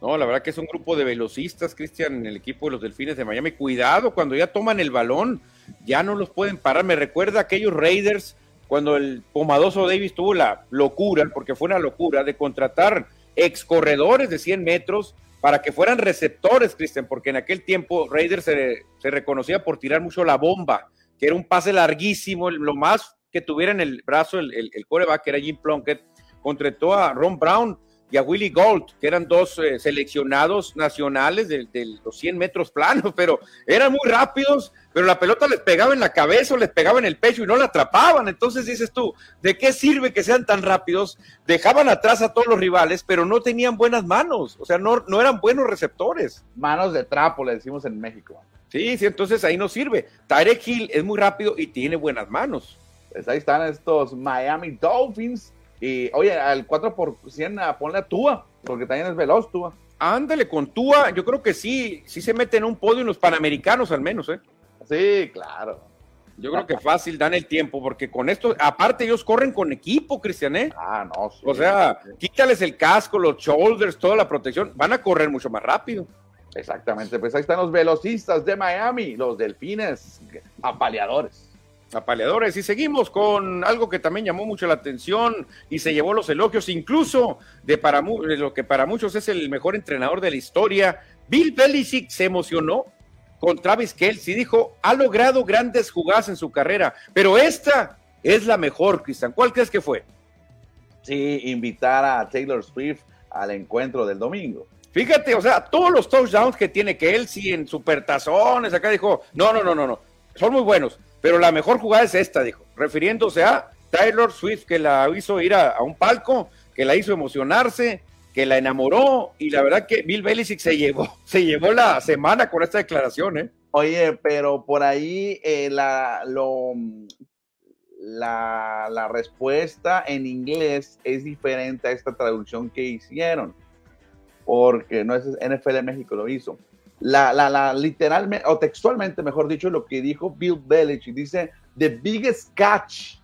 No, la verdad que es un grupo de velocistas, Cristian, en el equipo de los Delfines de Miami. Cuidado, cuando ya toman el balón, ya no los pueden parar. Me recuerda a aquellos Raiders cuando el Pomadoso Davis tuvo la locura, porque fue una locura, de contratar ex corredores de 100 metros para que fueran receptores, Cristian, porque en aquel tiempo Raiders se, reconocía por tirar mucho la bomba, que era un pase larguísimo, lo más que tuviera en el brazo el, el, el coreback, que era Jim Plunkett, contrató a Ron Brown y a Willie Gold, que eran dos eh, seleccionados nacionales de, los 100 metros planos, pero eran muy rápidos, pero la pelota les pegaba en la cabeza o les pegaba en el pecho y no la atrapaban. Entonces dices tú, ¿de qué sirve que sean tan rápidos? Dejaban atrás a todos los rivales, pero no tenían buenas manos, o sea, no, no eran buenos receptores. Manos de trapo, le decimos en México. Sí, sí, entonces ahí no sirve. Tarek Hill es muy rápido y tiene buenas manos. Pues ahí están estos Miami Dolphins y oye, al 4 por 100 ponle a Tua, porque también es veloz Tua. Ándale, con Tua, yo creo que sí, sí se mete en un podio en los panamericanos al menos, ¿eh? Sí, claro. Yo creo que fácil dan el tiempo, porque con esto, aparte ellos corren con equipo, Cristian, ¿eh? Ah, no, sí, O sea, quítales el casco, los shoulders, toda la protección, van a correr mucho más rápido. Exactamente, pues ahí están los velocistas de Miami, los delfines apaleadores apaleadores. Y seguimos con algo que también llamó mucho la atención y se llevó los elogios, incluso de, para, lo que para muchos es el mejor entrenador de la historia. Bill Belichick se emocionó con Travis Kelsey. Dijo, ha logrado grandes jugadas en su carrera, pero esta es la mejor, Cristian. ¿Cuál crees que fue? Sí, invitar a Taylor Swift al encuentro del domingo. Fíjate, o sea, todos los touchdowns que tiene Kelsey en supertazones, acá dijo, no, no, no, no, no, son muy buenos, pero la mejor jugada es esta, dijo, refiriéndose a Taylor Swift, que la hizo ir a, un palco, que la hizo emocionarse, que la enamoró, y la verdad que Bill Belichick se llevó, se llevó la semana con esta declaración, ¿eh? Oye, pero por ahí eh, la, lo, la, la respuesta en inglés es diferente a esta traducción que hicieron porque no es NFL México lo hizo. La, la, la literalmente, o textualmente, mejor dicho, lo que dijo Bill Belichick, dice, the biggest catch.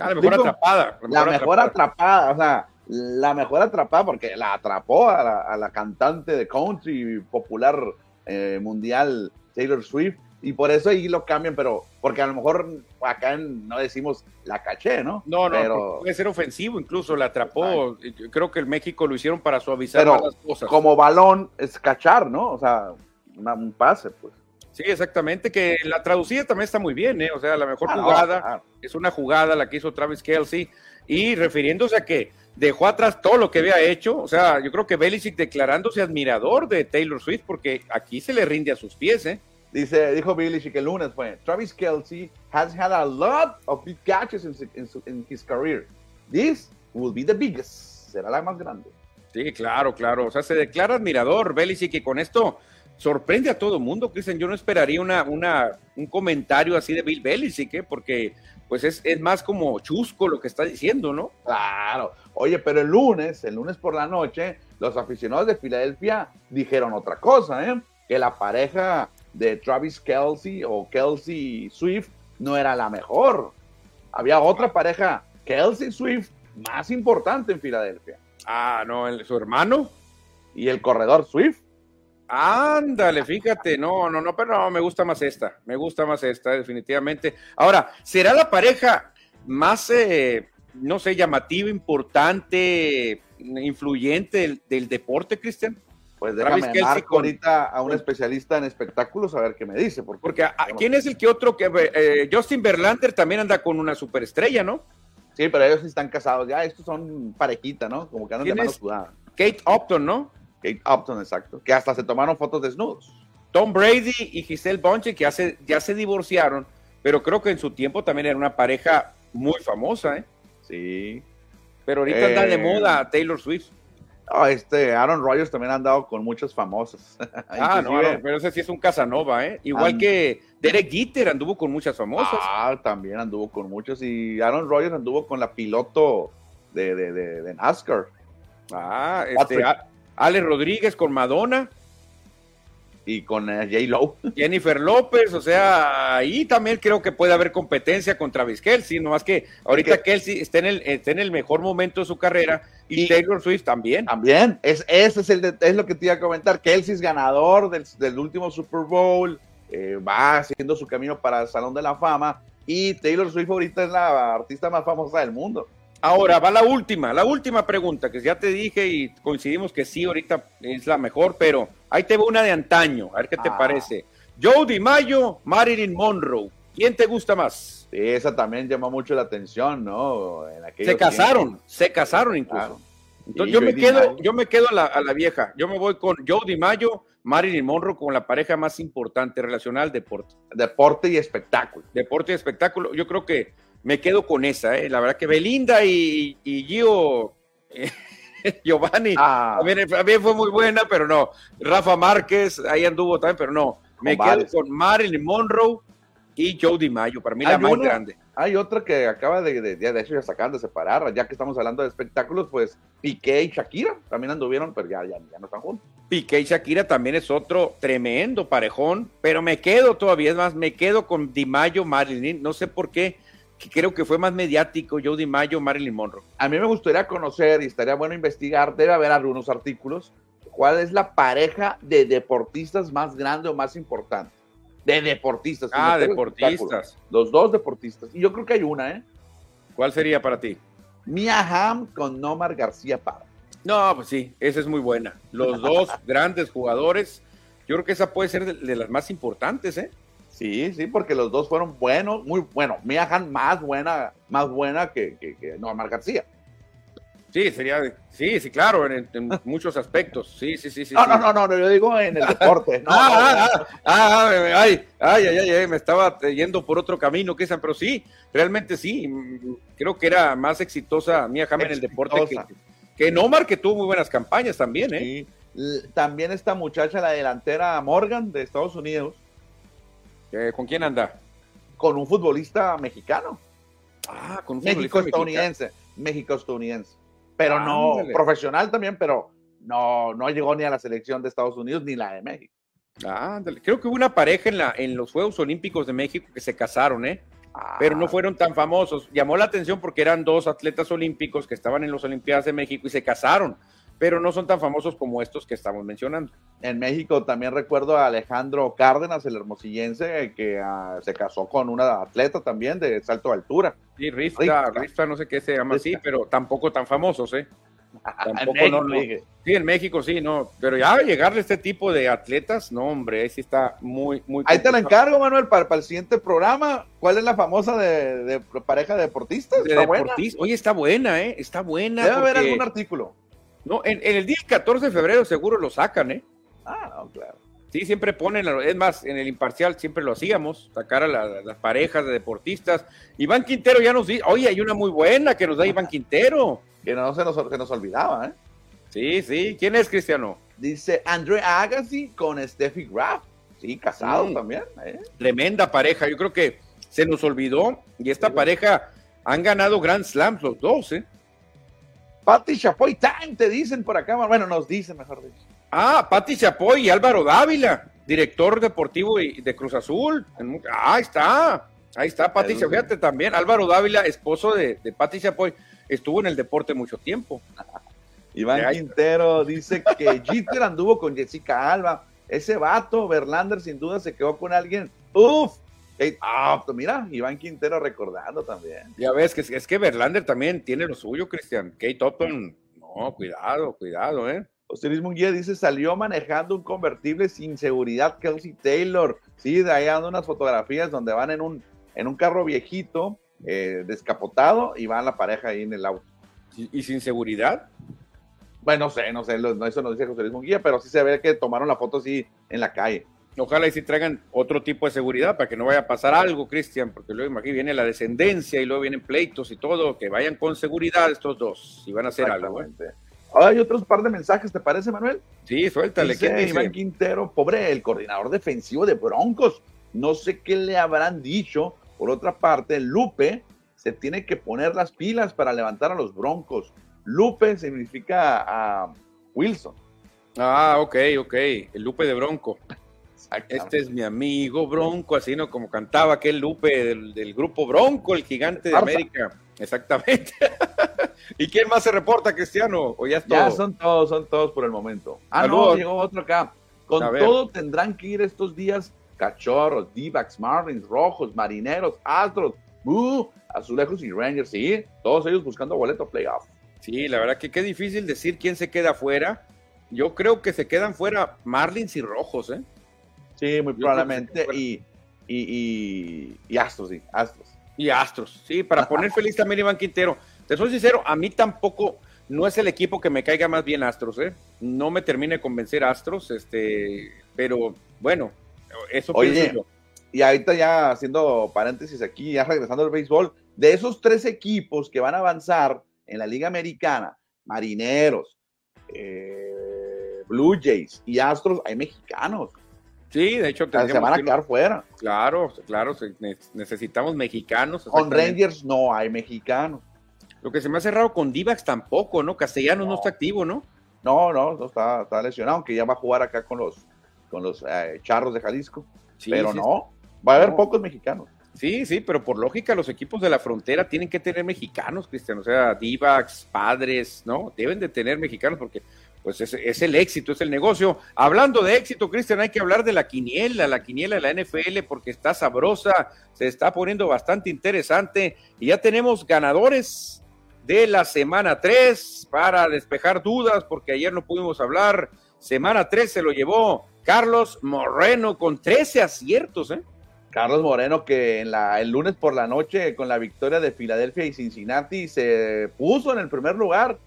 Ah, la mejor atrapada. La mejor, atrapada. o sea, la mejor atrapada porque la atrapó a la, cantante de country popular eh, mundial Taylor Swift y por eso ahí lo cambian, pero porque a lo mejor acá no decimos la caché, ¿no? No, no, puede ser ofensivo, incluso la atrapó. Creo que el México lo hicieron para suavizar las cosas. Como balón es cachar, ¿no? O sea, un pase, pues. Sí, exactamente, que la traducida también está muy bien, ¿eh? O sea, la mejor ah, jugada es una jugada la que hizo Travis Kelsey y refiriéndose a que dejó atrás todo lo que había hecho, o sea, yo creo que Belichick declarándose admirador de Taylor Swift porque aquí se le rinde a sus pies, ¿eh? Dice, dijo que el lunes fue, Travis Kelsey has had a lot of big catches in, in, his career. This will be the biggest. Será la más grande. Sí, claro, claro. O sea, se declara admirador Belichick que con esto sorprende a todo el mundo, Cristian. Yo no esperaría una, una, un comentario así de Bill Belichick, ¿eh? porque pues es, es, más como chusco lo que está diciendo, ¿no? Claro. Oye, pero el lunes, el lunes por la noche, los aficionados de Filadelfia dijeron otra cosa, ¿eh? Que la pareja de Travis Kelsey o Kelsey Swift no era la mejor. Había otra pareja, Kelsey Swift, más importante en Filadelfia. Ah, no, su hermano. Y el corredor Swift. Ándale, fíjate, no, no, no, pero no, me gusta más esta, me gusta más esta, definitivamente. Ahora, ¿será la pareja más, eh, no sé, llamativa, importante, influyente del deporte, Cristian? Pues déjame marco ahorita a un especialista en espectáculos a ver qué me dice. Porque, ¿quién es el que otro que eh, Justin Verlander también anda con una superestrella, ¿no? Sí, pero ellos están casados. Ya estos son parejita, ¿no? Como que andan de mano sudada. Kate Upton, ¿no? Kate Upton, exacto. Que hasta se tomaron fotos desnudos. Tom Brady y Giselle Bonche, que hace, ya se divorciaron, pero creo que en su tiempo también era una pareja muy famosa, ¿eh? Sí. Pero ahorita anda de eh, moda Taylor Swift este Aaron Rodgers también ha andado con muchos famosos. ah, no, pero ese sí es un Casanova, ¿eh? Igual que Derek Gitter anduvo con muchas famosas. Ah, también anduvo con muchos. Y Aaron Rodgers anduvo con la piloto de, de, de, NASCAR. Ah, este, Ale Rodríguez con Madonna y con eh, J. Lowe. Jennifer López, o sea, ahí también creo que puede haber competencia contra Travis Kelsey, más que ahorita Kelsey está en, el, está en el mejor momento de su carrera y, Taylor Swift también. También, es, ese es, el es lo que te iba a comentar. Kelsey es ganador del, último Super Bowl, eh, va haciendo su camino para el Salón de la Fama y Taylor Swift ahorita es la artista más famosa del mundo. Ahora va la última, la última pregunta, que ya te dije y coincidimos que sí, ahorita es la mejor, pero ahí te veo una de antaño, a ver qué te ah. parece. Joe Mayo, Marilyn Monroe, ¿quién te gusta más? esa también llama mucho la atención, ¿no? se casaron, se casaron incluso. Entonces yo me, quedo, yo me quedo a la, a la, vieja, yo me voy con Joe Mayo, Marilyn Monroe como la pareja más importante relacionada al deporte. Deporte y espectáculo. Deporte y espectáculo, yo creo que me quedo con esa, ¿eh? La verdad que Belinda y, y Gio Giovanni ah. también, fue muy buena, pero no. Rafa Márquez, ahí anduvo también, pero no. Me quedo con Marilyn Monroe y Joe DiMaggio, para mí la más grande. Hay otra que acaba de, de, de hecho, ya sacar, de separar, ya que estamos hablando de espectáculos, pues Piqué y Shakira también anduvieron, pero ya, ya, ya no están juntos. Piqué y Shakira también es otro tremendo parejón, pero me quedo todavía, es más, me quedo con DiMaggio, Marilyn, no sé por qué que creo que fue más mediático, Jody Mayo, Marilyn Monroe. A mí me gustaría conocer y estaría bueno investigar, debe haber algunos artículos, cuál es la pareja de deportistas más grande o más importante. De deportistas. Ah, deportistas. Los dos deportistas. Y yo creo que hay una, ¿eh? ¿Cuál sería para ti? Mia Hamm con Nomar García Parra. No, pues sí, esa es muy buena. Los dos grandes jugadores. Yo creo que esa puede ser de las más importantes, ¿eh? Sí, sí, porque los dos fueron buenos, muy buenos. Mia más buena, más buena que, que, que García. Sí, sería, sí, sí, claro, en, muchos aspectos. Sí, sí, sí, sí. No, no, no, no, yo digo en el deporte. No, ah, ah, ah, ah, ay, ay, ay, ay, me estaba yendo por otro camino, que pero sí, realmente sí. Creo que era más exitosa Mia Hamm en el deporte que, que Nomar, que tuvo muy buenas campañas también, ¿eh? Sí. También esta muchacha, la delantera Morgan de Estados Unidos. ¿Con quién anda? Con un futbolista mexicano. Ah, con un México estadounidense. México estadounidense pero no profesional también, pero no, no llegó ni a la selección de Estados Unidos ni la de México. Ándale. Creo que hubo una pareja en, la, en los Juegos Olímpicos de México que se casaron, ¿eh? Pero no ah. fueron tan famosos. Llamó la atención porque eran dos atletas olímpicos que estaban en las Olimpiadas de México y se casaron, pero no son tan famosos como estos que estamos mencionando. En México también recuerdo a Alejandro Cárdenas, el hermosillense, que ah, se casó con una atleta también de salto de altura. Sí, Rifta, Rifta, no sé qué se llama así, pero tampoco tan famosos, ¿eh? Tampoco, en no, Sí, en México sí, no. Pero ya llegarle a este tipo de atletas, no, hombre, ahí sí está muy, muy. Ahí te la encargo, Manuel, para, el siguiente programa. ¿Cuál es la famosa de, pareja de deportistas? De deportistas. Oye, está buena, ¿eh? Está buena. Debe haber algún artículo. No, en, el día 14 de febrero seguro lo sacan, ¿eh? Ah, no, claro. Sí, siempre ponen, es más, en el imparcial siempre lo hacíamos, sacar a las parejas de deportistas. Iván Quintero ya nos dice, oye, hay una muy buena que nos da Iván Quintero. Que no se nos, que nos olvidaba, ¿eh? Sí, sí. ¿Quién es Cristiano? Dice André Agassi con Steffi Graf. Sí, casado también. ¿eh? Tremenda pareja. Yo creo que se nos olvidó y esta pareja han ganado Grand Slams los dos, ¿eh? Patti Chapoy Time, te dicen por acá. Bueno, nos dicen, mejor dicho. Ah, Pati Chapoy y Álvaro Dávila, director deportivo de Cruz Azul. Ah, ahí está, ahí está Pati fíjate también. Álvaro Dávila, esposo de, de Pati Chapoy, estuvo en el deporte mucho tiempo. Iván Quintero dice que Jeter anduvo con Jessica Alba. Ese vato, Verlander, sin duda se quedó con alguien. Uf, ah, pues mira, Iván Quintero recordando también. Ya ves que es que Verlander también tiene lo suyo, Cristian. Kate Upton, no, cuidado, cuidado, ¿eh? Osiris Munguía dice, salió manejando un convertible sin seguridad Kelsey Taylor. Sí, de ahí ando unas fotografías donde van en un, en un carro viejito, eh, descapotado, y van la pareja ahí en el auto. ¿Y, sin seguridad? Bueno, no sé, no sé, no, eso no dice José Luis Munguía, pero sí se ve que tomaron la foto así en la calle. Ojalá y si traigan otro tipo de seguridad para que no vaya a pasar algo, Cristian, porque luego aquí viene la descendencia y luego vienen pleitos y todo, que vayan con seguridad estos dos, si van a hacer algo. ¿eh? Hay otros par de mensajes, ¿te parece, Manuel? Sí, suéltale. Dice, ¿Qué Iván Quintero, pobre, el coordinador defensivo de Broncos. No sé qué le habrán dicho. Por otra parte, Lupe se tiene que poner las pilas para levantar a los Broncos. Lupe significa a Wilson. Ah, ok, ok. El Lupe de Bronco. Este es mi amigo Bronco, así no como cantaba aquel Lupe del, grupo Bronco, el gigante de América. Exactamente. ¿Y quién más se reporta, Cristiano? ¿O ya, ya son todos, son todos por el momento. Ah, no, llegó otro acá. Con todo tendrán que ir estos días cachorros, d Marlins, Rojos, Marineros, Astros, uh, Azulejos y Rangers, sí, todos ellos buscando boleto playoff. Sí, la verdad que qué difícil decir quién se queda fuera. Yo creo que se quedan fuera Marlins y Rojos, ¿eh? Sí, muy probablemente. Y, y, y, Astros, sí, Astros. Y Astros, sí, para poner feliz también Iván Quintero. Te soy sincero, a mí tampoco no es el equipo que me caiga más bien Astros, ¿eh? No me termine de convencer Astros, este, pero bueno, eso Oye, Y ahorita ya haciendo paréntesis aquí, ya regresando al béisbol, de esos tres equipos que van a avanzar en la Liga Americana, Marineros, eh, Blue Jays y Astros, hay mexicanos. Sí, de hecho, se van a quedar fuera. Claro, claro, necesitamos mexicanos. Con Rangers no hay mexicanos. Lo que se me ha cerrado con Divax tampoco, ¿no? Castellanos no, está activo, ¿no? No, no, no está, está, lesionado, aunque ya va a jugar acá con los, con los eh, charros de Jalisco. pero no, va a haber pocos mexicanos. Sí, sí, pero por lógica los equipos de la frontera tienen que tener mexicanos, Cristian. O sea, Divax, padres, ¿no? Deben de tener mexicanos porque pues es, el éxito, es el negocio. Hablando de éxito, Cristian, hay que hablar de la quiniela, la quiniela de la NFL, porque está sabrosa, se está poniendo bastante interesante y ya tenemos ganadores de la semana 3 para despejar dudas, porque ayer no pudimos hablar. Semana 3 se lo llevó Carlos Moreno con 13 aciertos, ¿eh? Carlos Moreno que en la, el lunes por la noche con la victoria de Filadelfia y Cincinnati se puso en el primer lugar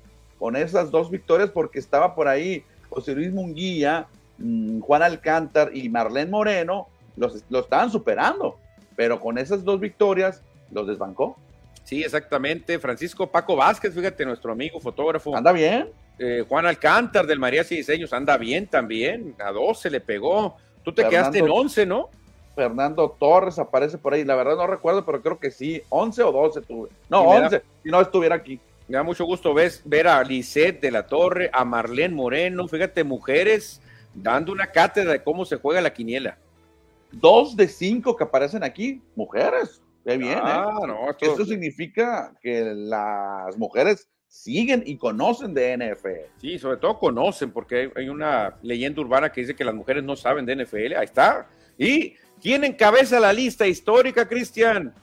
con esas dos victorias porque estaba por ahí José Luis Munguía, mm, Juan Alcántar y Marlene Moreno, los, los estaban superando, pero con esas dos victorias los desbancó. Sí, exactamente. Francisco Paco Vázquez, fíjate, nuestro amigo fotógrafo. Anda bien. Eh, Juan Alcántar del María y Diseños anda bien también. A 12 le pegó. Tú te quedaste en 11, ¿no? Fernando Torres aparece por ahí. La verdad no recuerdo, pero creo que sí. 11 o 12 tuve. No, 11, si no estuviera aquí. Me da mucho gusto ves, ver a Lisette de la Torre, a Marlene Moreno. Fíjate, mujeres dando una cátedra de cómo se juega la quiniela. Dos de cinco que aparecen aquí, mujeres. Qué bien, ah, ¿eh? No, Eso significa que las mujeres siguen y conocen de NFL. Sí, sobre todo conocen, porque hay una leyenda urbana que dice que las mujeres no saben de NFL. Ahí está. ¿Y quién encabeza la lista histórica, Cristian?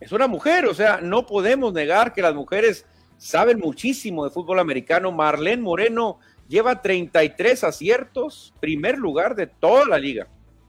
Es una mujer, o sea, no podemos negar que las mujeres saben muchísimo de fútbol americano. Marlene Moreno lleva 33 aciertos, primer lugar de toda la liga.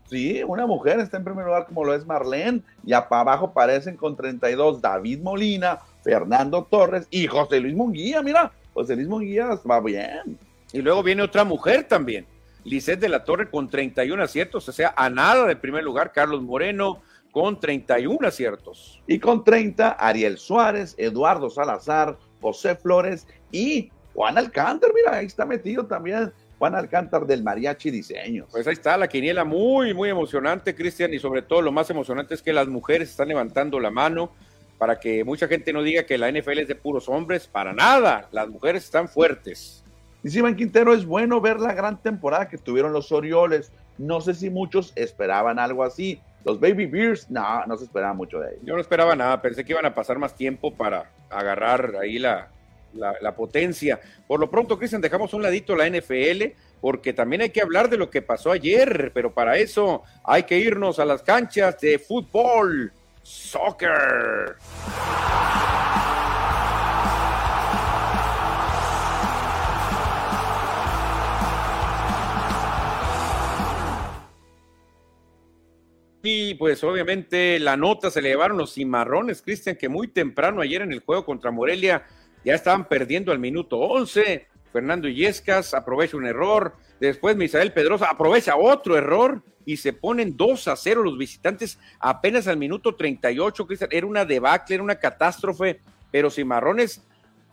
Sí, una mujer está en primer lugar como lo es Marlene, y abajo aparecen con 32 David Molina, Fernando Torres y José Luis Munguía, mira, José Luis Munguía va bien. Y luego viene otra mujer también, Lisette de la Torre con 31 aciertos, o sea, a nada de primer lugar, Carlos Moreno con 31 aciertos. Y con 30, Ariel Suárez, Eduardo Salazar, José Flores y Juan Alcántar, mira, ahí está metido también Juan Alcántar del Mariachi Diseños. Pues ahí está la quiniela muy, muy emocionante, Cristian, y sobre todo lo más emocionante es que las mujeres están levantando la mano para que mucha gente no diga que la NFL es de puros hombres, para nada, las mujeres están fuertes. Dice Iván Quintero, es bueno ver la gran temporada que tuvieron los Orioles. No sé si muchos esperaban algo así. Los Baby Bears, no, no se esperaba mucho de ellos. Yo no esperaba nada, pensé que iban a pasar más tiempo para agarrar ahí la, la, potencia. Por lo pronto, Cristian, dejamos un ladito la NFL porque también hay que hablar de lo que pasó ayer, pero para eso hay que irnos a las canchas de fútbol, soccer. Y pues obviamente la nota se le llevaron los cimarrones, Cristian, que muy temprano ayer en el juego contra Morelia ya estaban perdiendo al minuto 11. Fernando Illescas aprovecha un error. Después Misael Pedrosa aprovecha otro error y se ponen 2 a 0 los visitantes apenas al minuto 38. Cristian, era una debacle, era una catástrofe, pero Cimarrones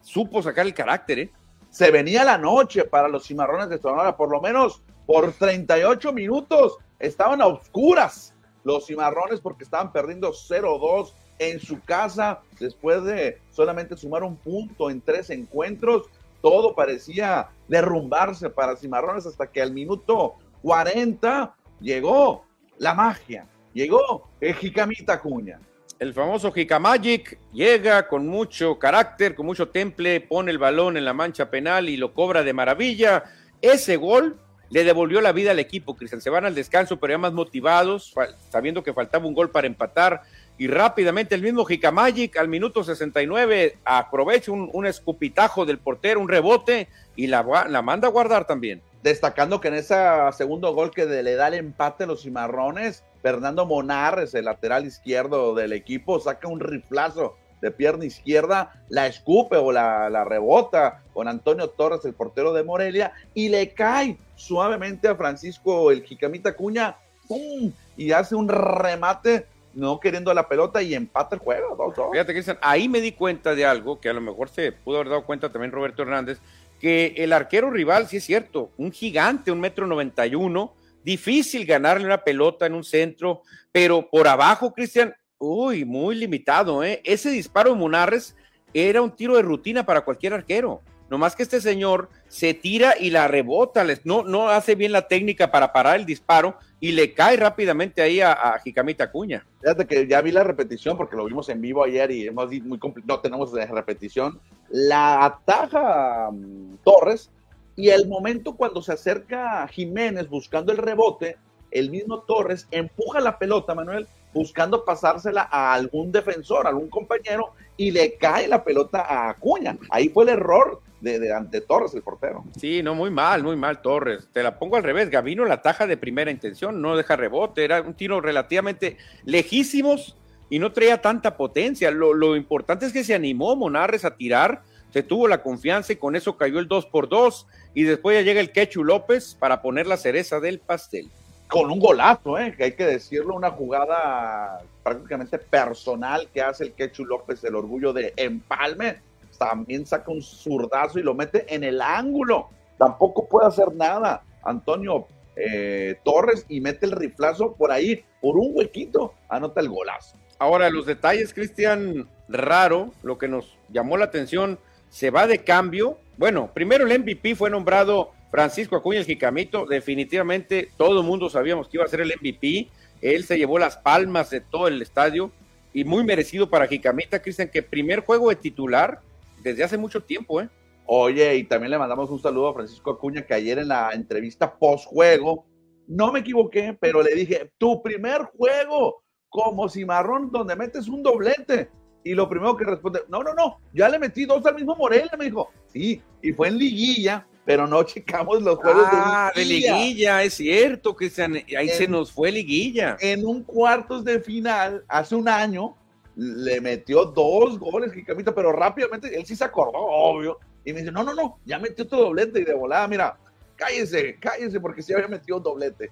supo sacar el carácter. ¿eh? Se venía la noche para los Cimarrones de Sonora, por lo menos por 38 minutos estaban a oscuras los Cimarrones porque estaban perdiendo 0-2 en su casa después de solamente sumar un punto en tres encuentros. Todo parecía derrumbarse para Cimarrones hasta que al minuto 40 llegó la magia, llegó el Jicamita Cuña. El famoso Jicamagic llega con mucho carácter, con mucho temple, pone el balón en la mancha penal y lo cobra de maravilla. Ese gol le devolvió la vida al equipo, Cristian. Se van al descanso, pero ya más motivados, sabiendo que faltaba un gol para empatar y rápidamente el mismo Jicamagic al minuto 69 aprovecha un, escupitajo del portero, un rebote y la, la, manda a guardar también. Destacando que en ese segundo gol que le da el empate a los cimarrones, Fernando Monarres, el lateral izquierdo del equipo, saca un riflazo de pierna izquierda, la escupe o la, la rebota con Antonio Torres, el portero de Morelia, y le cae suavemente a Francisco el Jicamita Cuña, ¡pum! y hace un remate no queriendo la pelota y empata el juego. Fíjate, Cristian, ahí me di cuenta de algo que a lo mejor se pudo haber dado cuenta también Roberto Hernández, que el arquero rival, sí es cierto, un gigante, un metro noventa y uno, difícil ganarle una pelota en un centro, pero por abajo, Cristian, uy, muy limitado, ¿eh? Ese disparo de Munarres era un tiro de rutina para cualquier arquero. No más que este señor se tira y la rebota, no, no hace bien la técnica para parar el disparo y le cae rápidamente ahí a, a Jicamita Cuña. Fíjate que ya vi la repetición porque lo vimos en vivo ayer y hemos muy no tenemos repetición. La ataja mm, Torres y el momento cuando se acerca Jiménez buscando el rebote, el mismo Torres empuja la pelota, Manuel, buscando pasársela a algún defensor, a algún compañero, y le cae la pelota a Acuña. Ahí fue el error de, ante Torres, el portero. Sí, no, muy mal, muy mal Torres. Te la pongo al revés. Gavino la taja de primera intención, no deja rebote. Era un tiro relativamente lejísimos y no traía tanta potencia. Lo, lo importante es que se animó Monarres a tirar se tuvo la confianza y con eso cayó el 2 por 2 y después ya llega el Quechu López para poner la cereza del pastel. Con un golazo, ¿eh? que hay que decirlo, una jugada prácticamente personal que hace el Quechu López, el orgullo de Empalme. También saca un zurdazo y lo mete en el ángulo. Tampoco puede hacer nada. Antonio eh, Torres y mete el riflazo por ahí, por un huequito, anota el golazo. Ahora, los detalles, Cristian, raro, lo que nos llamó la atención, se va de cambio. Bueno, primero el MVP fue nombrado Francisco Acuña el Jicamito. Definitivamente todo el mundo sabíamos que iba a ser el MVP. Él se llevó las palmas de todo el estadio y muy merecido para Jicamita, Cristian, que primer juego de titular desde hace mucho tiempo, ¿eh? Oye, y también le mandamos un saludo a Francisco Acuña, que ayer en la entrevista post-juego, no me equivoqué, pero le dije, tu primer juego como cimarrón donde metes un doblete. Y lo primero que responde, no, no, no, ya le metí dos al mismo Morelia, me dijo, sí, y fue en liguilla, pero no checamos los juegos ah, de liguilla. de liguilla, es cierto, que ahí se nos fue liguilla. En un cuartos de final, hace un año, le metió dos goles, Jicamita, pero rápidamente, él sí se acordó, obvio, y me dice, no, no, no, ya metió otro doblete y de volada, mira, cállese, cállese porque sí había metido un doblete.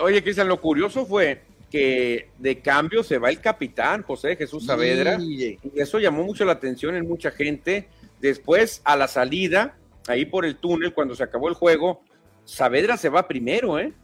Oye, Cristian, lo curioso fue que de cambio se va el capitán José Jesús Saavedra y eso llamó mucho la atención en mucha gente. Después, a la salida, ahí por el túnel, cuando se acabó el juego, Saavedra se va primero, ¿eh?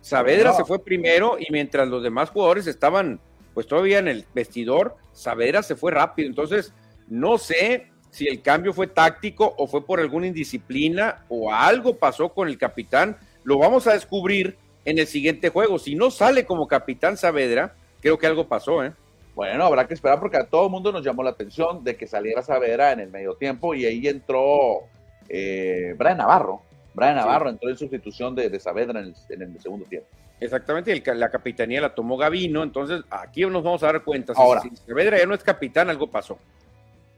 Saavedra se fue primero y mientras los demás jugadores estaban pues todavía en el vestidor, Saavedra se fue rápido. Entonces, no sé si el cambio fue táctico o fue por alguna indisciplina o algo pasó con el capitán, lo vamos a descubrir en el siguiente juego. Si no sale como capitán Saavedra, creo que algo pasó, ¿eh? Bueno, habrá que esperar porque a todo el mundo nos llamó la atención de que saliera Saavedra en el medio tiempo y ahí entró eh, Brian Navarro. Brian Navarro entró en sustitución de, Saavedra en el, segundo tiempo. Exactamente, la capitanía la tomó Gavino, entonces aquí nos vamos a dar cuenta. Ahora, si Saavedra ya no es capitán, algo pasó.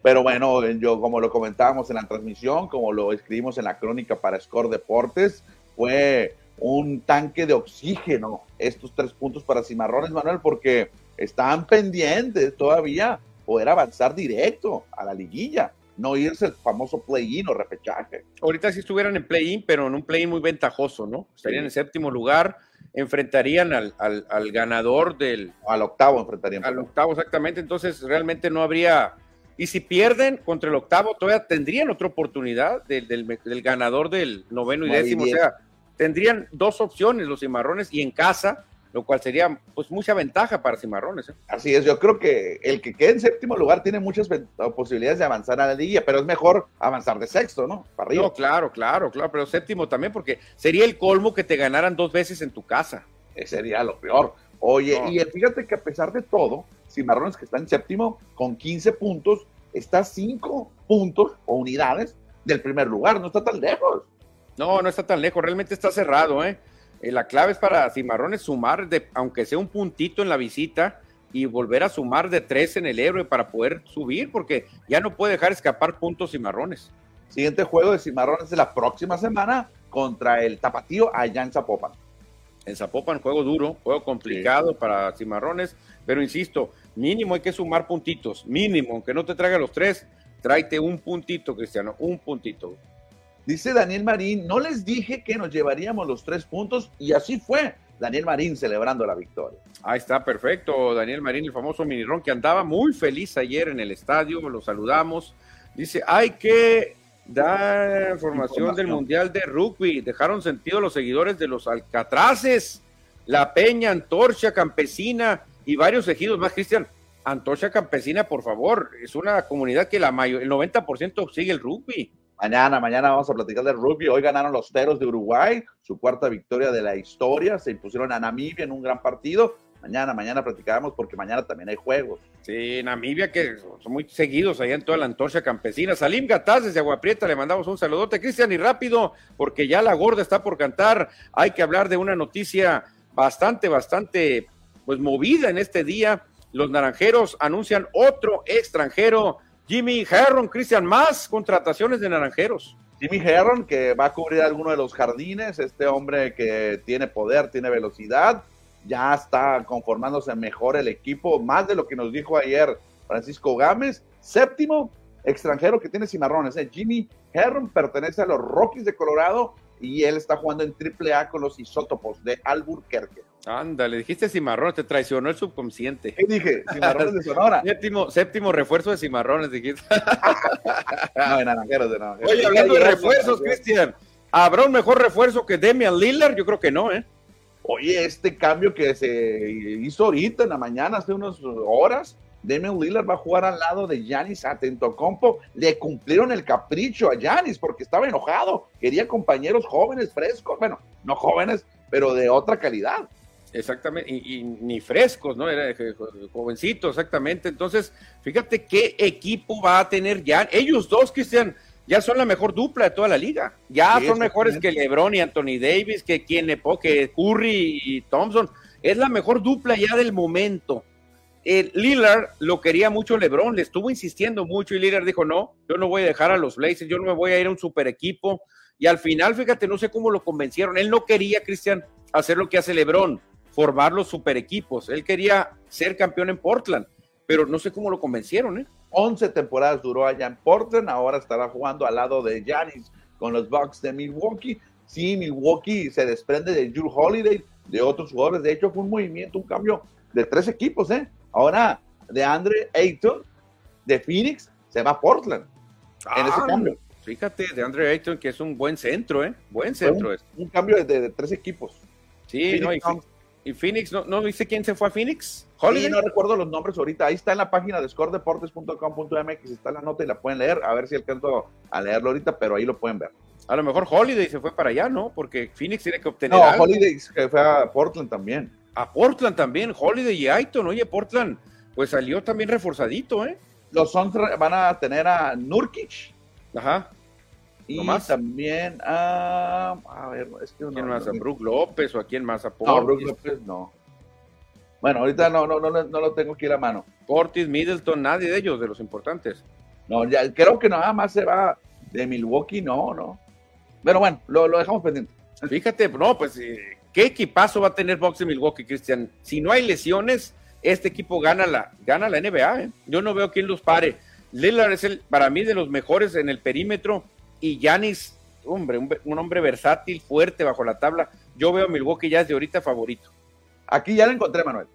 Pero bueno, yo como lo comentábamos en la transmisión, como lo escribimos en la crónica para Score Deportes, fue un tanque de oxígeno estos tres puntos para Cimarrones, Manuel, porque estaban pendientes todavía poder avanzar directo a la liguilla, no irse el famoso play-in o repechaje. Ahorita sí estuvieran en play-in, pero en un play-in muy ventajoso, ¿no? Estarían en séptimo lugar, enfrentarían al, al, ganador del... Al octavo enfrentarían. Al octavo, exactamente, entonces realmente no habría y si pierden contra el octavo, todavía tendrían otra oportunidad del, del, ganador del noveno y décimo. O sea, tendrían dos opciones los cimarrones y en casa, lo cual sería pues mucha ventaja para cimarrones. ¿eh? Así es, yo creo que el que quede en séptimo lugar tiene muchas posibilidades de avanzar a la liga, pero es mejor avanzar de sexto, ¿no? Para arriba. No, claro, claro, claro, pero séptimo también, porque sería el colmo que te ganaran dos veces en tu casa. Ese sería lo peor. Oye, y fíjate que a pesar de todo, Cimarrones que está en séptimo con 15 puntos, está a 5 puntos o unidades del primer lugar, no está tan lejos. No, no está tan lejos, realmente está cerrado, ¿eh? eh la clave es para Cimarrones sumar, de, aunque sea un puntito en la visita, y volver a sumar de tres en el héroe para poder subir, porque ya no puede dejar escapar puntos Cimarrones. Siguiente juego de Cimarrones de la próxima semana contra el Tapatío allá en Zapopan en Zapopan, juego duro, juego complicado para Cimarrones, pero insisto, mínimo hay que sumar puntitos, mínimo, aunque no te traiga los tres, tráete un puntito, Cristiano, un puntito. Dice Daniel Marín, no les dije que nos llevaríamos los tres puntos y así fue. Daniel Marín celebrando la victoria. Ahí está, perfecto. Daniel Marín, el famoso minirón que andaba muy feliz ayer en el estadio, lo saludamos. Dice, hay que Da información, del Mundial de Rugby. Dejaron sentido los seguidores de los Alcatraces, La Peña, Antorcha, Campesina y varios ejidos más, Cristian. Antorcha Campesina, por favor, es una comunidad que la mayor, el 90% sigue el rugby. Mañana, mañana vamos a platicar del rugby. Hoy ganaron los Teros de Uruguay, su cuarta victoria de la historia. Se impusieron a Namibia en un gran partido. Mañana, mañana platicaremos porque mañana también hay juegos. Sí, Namibia que son muy seguidos allá en toda la antorcha campesina. Salim Gataz desde Aguaprieta, le mandamos un saludote. Cristian, y rápido, porque ya la gorda está por cantar. Hay que hablar de una noticia bastante, bastante, pues movida en este día. Los naranjeros anuncian otro extranjero, Jimmy Herron. Cristian, más contrataciones de naranjeros. Jimmy Herron, que va a cubrir alguno de los jardines, este hombre que tiene poder, tiene velocidad ya está conformándose mejor el equipo, más de lo que nos dijo ayer Francisco Gámez. Séptimo, extranjero que tiene cimarrones. ¿eh? Jimmy Herron pertenece a los Rockies de Colorado y él está jugando en AAA con los Isótopos de Albuquerque. Ándale, dijiste cimarrones, te traicionó el subconsciente. ¿Qué dije? Cimarrones de Sonora. séptimo, séptimo refuerzo de cimarrones, dijiste. no, de naranjeros, de naranjeros. Oye, hablando de refuerzos, Cristian, ¿habrá un mejor refuerzo que Demian Lillard? Yo creo que no, ¿eh? Oye, este cambio que se hizo ahorita en la mañana, hace unas horas, Damian Lillard va a jugar al lado de Giannis Atentocompo. Le cumplieron el capricho a Giannis porque estaba enojado. Quería compañeros jóvenes, frescos. Bueno, no jóvenes, pero de otra calidad. Exactamente, y, ni frescos, ¿no? Era jovencito, exactamente. Entonces, fíjate qué equipo va a tener ya. Ellos dos, Cristian, ya son la mejor dupla de toda la liga. Ya son mejores que LeBron y Anthony Davis, que quien que Curry y Thompson. Es la mejor dupla ya del momento. El Lillard lo quería mucho LeBron, le estuvo insistiendo mucho y Lillard dijo, no, yo no voy a dejar a los Blazers, yo no me voy a ir a un super equipo. Y al final, fíjate, no sé cómo lo convencieron. Él no quería, Cristian, hacer lo que hace LeBron formar los super equipos. Él quería ser campeón en Portland, pero no sé cómo lo convencieron, ¿eh? 11 temporadas duró allá en Portland, ahora estará jugando al lado de Giannis con los Bucks de Milwaukee. Sí, Milwaukee se desprende de Drew Holiday, de otros jugadores. De hecho, fue un movimiento, un cambio de tres equipos, ¿eh? Ahora, de Andre Ayton, de Phoenix, se va a Portland en ese ah, cambio. Fíjate, de Andre Ayton, que es un buen centro, ¿eh? Buen centro. Un, es. un cambio de, tres equipos. Sí, no, y Phoenix, ¿no, ¿no dice quién se fue a Phoenix? Sí, no recuerdo los nombres ahorita. Ahí está en la página de scoredeportes.com.mx, está la nota y la pueden leer. A ver si alcanzo a leerlo ahorita, pero ahí lo pueden ver. A lo mejor Holiday se fue para allá, ¿no? Porque Phoenix tiene que obtener. No, Holiday se fue a Portland también. A Portland también, Holiday y Aiton. Oye, Portland, pues salió también reforzadito, ¿eh? Los Suns van a tener a Nurkic. Ajá. Y también a. A ver, es que. ¿Quién más? ¿A Brook López o a quién más? ¿A Portis? No, Brook López no. Bueno, ahorita no, no, no, no lo tengo aquí a la mano. Portis, Middleton, nadie de ellos, de los importantes. No, ya creo que nada más se va de Milwaukee, no, no. Pero bueno, lo, lo dejamos pendiente. Fíjate, no, pues, eh, ¿qué equipazo va a tener Box de Milwaukee, Cristian? Si no hay lesiones, este equipo gana la, gana la NBA, ¿eh? Yo no veo quién los pare. Lillard es el, para mí, de los mejores en el perímetro y Yanis, hombre, un, hombre versátil, fuerte bajo la tabla. Yo veo a Milwaukee ya de ahorita favorito. Aquí ya lo encontré, Manuel.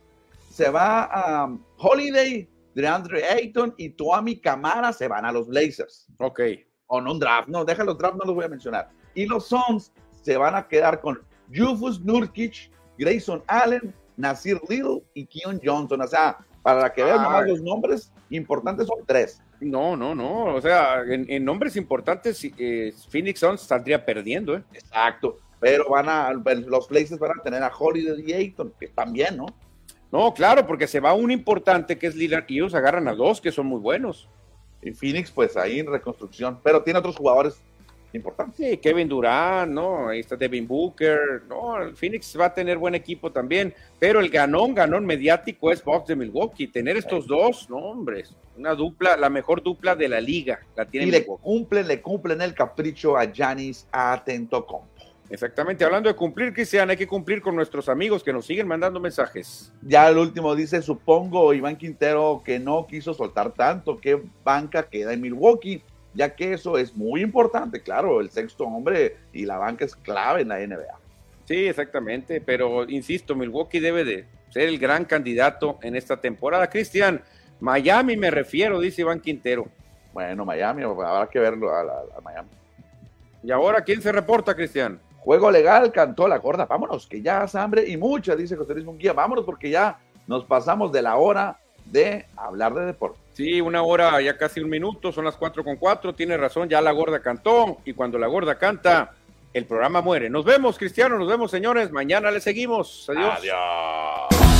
Se va a um, Holiday, DeAndre Ayton y Tuami Camara se van a los Blazers. Ok. O no un draft, no, déjalo los draft, no los voy a mencionar. Y los Suns se van a quedar con Jufus Nurkic, Grayson Allen, Nasir Little y Keon Johnson. O sea, para que vean nomás los nombres importantes son tres. No, no, no. O sea, en, nombres importantes, eh, Phoenix Suns saldría perdiendo, ¿eh? Exacto. Pero van a, los places van a tener a Holiday y Ayton, que también, ¿no? No, claro, porque se va un importante que es Lillard y ellos agarran a dos que son muy buenos. Y Phoenix, pues ahí en reconstrucción, pero tiene otros jugadores importante. Sí, Kevin Durant, ¿no? Ahí está Devin Booker, ¿no? El Phoenix va a tener buen equipo también, pero el ganón, ganón mediático es Box de Milwaukee. Tener estos dos, no, hombre, una dupla, la mejor dupla de la liga, la tiene Y le cumplen, le cumplen el capricho a Janis Atento Compo. Exactamente, hablando de cumplir, Cristian, hay que cumplir con nuestros amigos que nos siguen mandando mensajes. Ya el último dice, supongo, Iván Quintero, que no quiso soltar tanto, ¿qué banca queda en Milwaukee? Ya que eso es muy importante, claro, el sexto hombre y la banca es clave en la NBA. Sí, exactamente, pero insisto, Milwaukee debe de ser el gran candidato en esta temporada. Cristian, Miami me refiero, dice Iván Quintero. Bueno, Miami, habrá que verlo a, Miami. ¿Y ahora quién se reporta, Cristian? Juego legal, cantó la gorda. Vámonos, que ya hace hambre y mucha, dice José Luis Munguía. Vámonos porque ya nos pasamos de la hora de hablar de deporte. Sí, una hora, ya casi un minuto, son las cuatro con cuatro, tiene razón, ya la gorda cantó, y cuando la gorda canta, el programa muere. Nos vemos, Cristiano, nos vemos, señores, mañana le seguimos. Adiós. Adiós.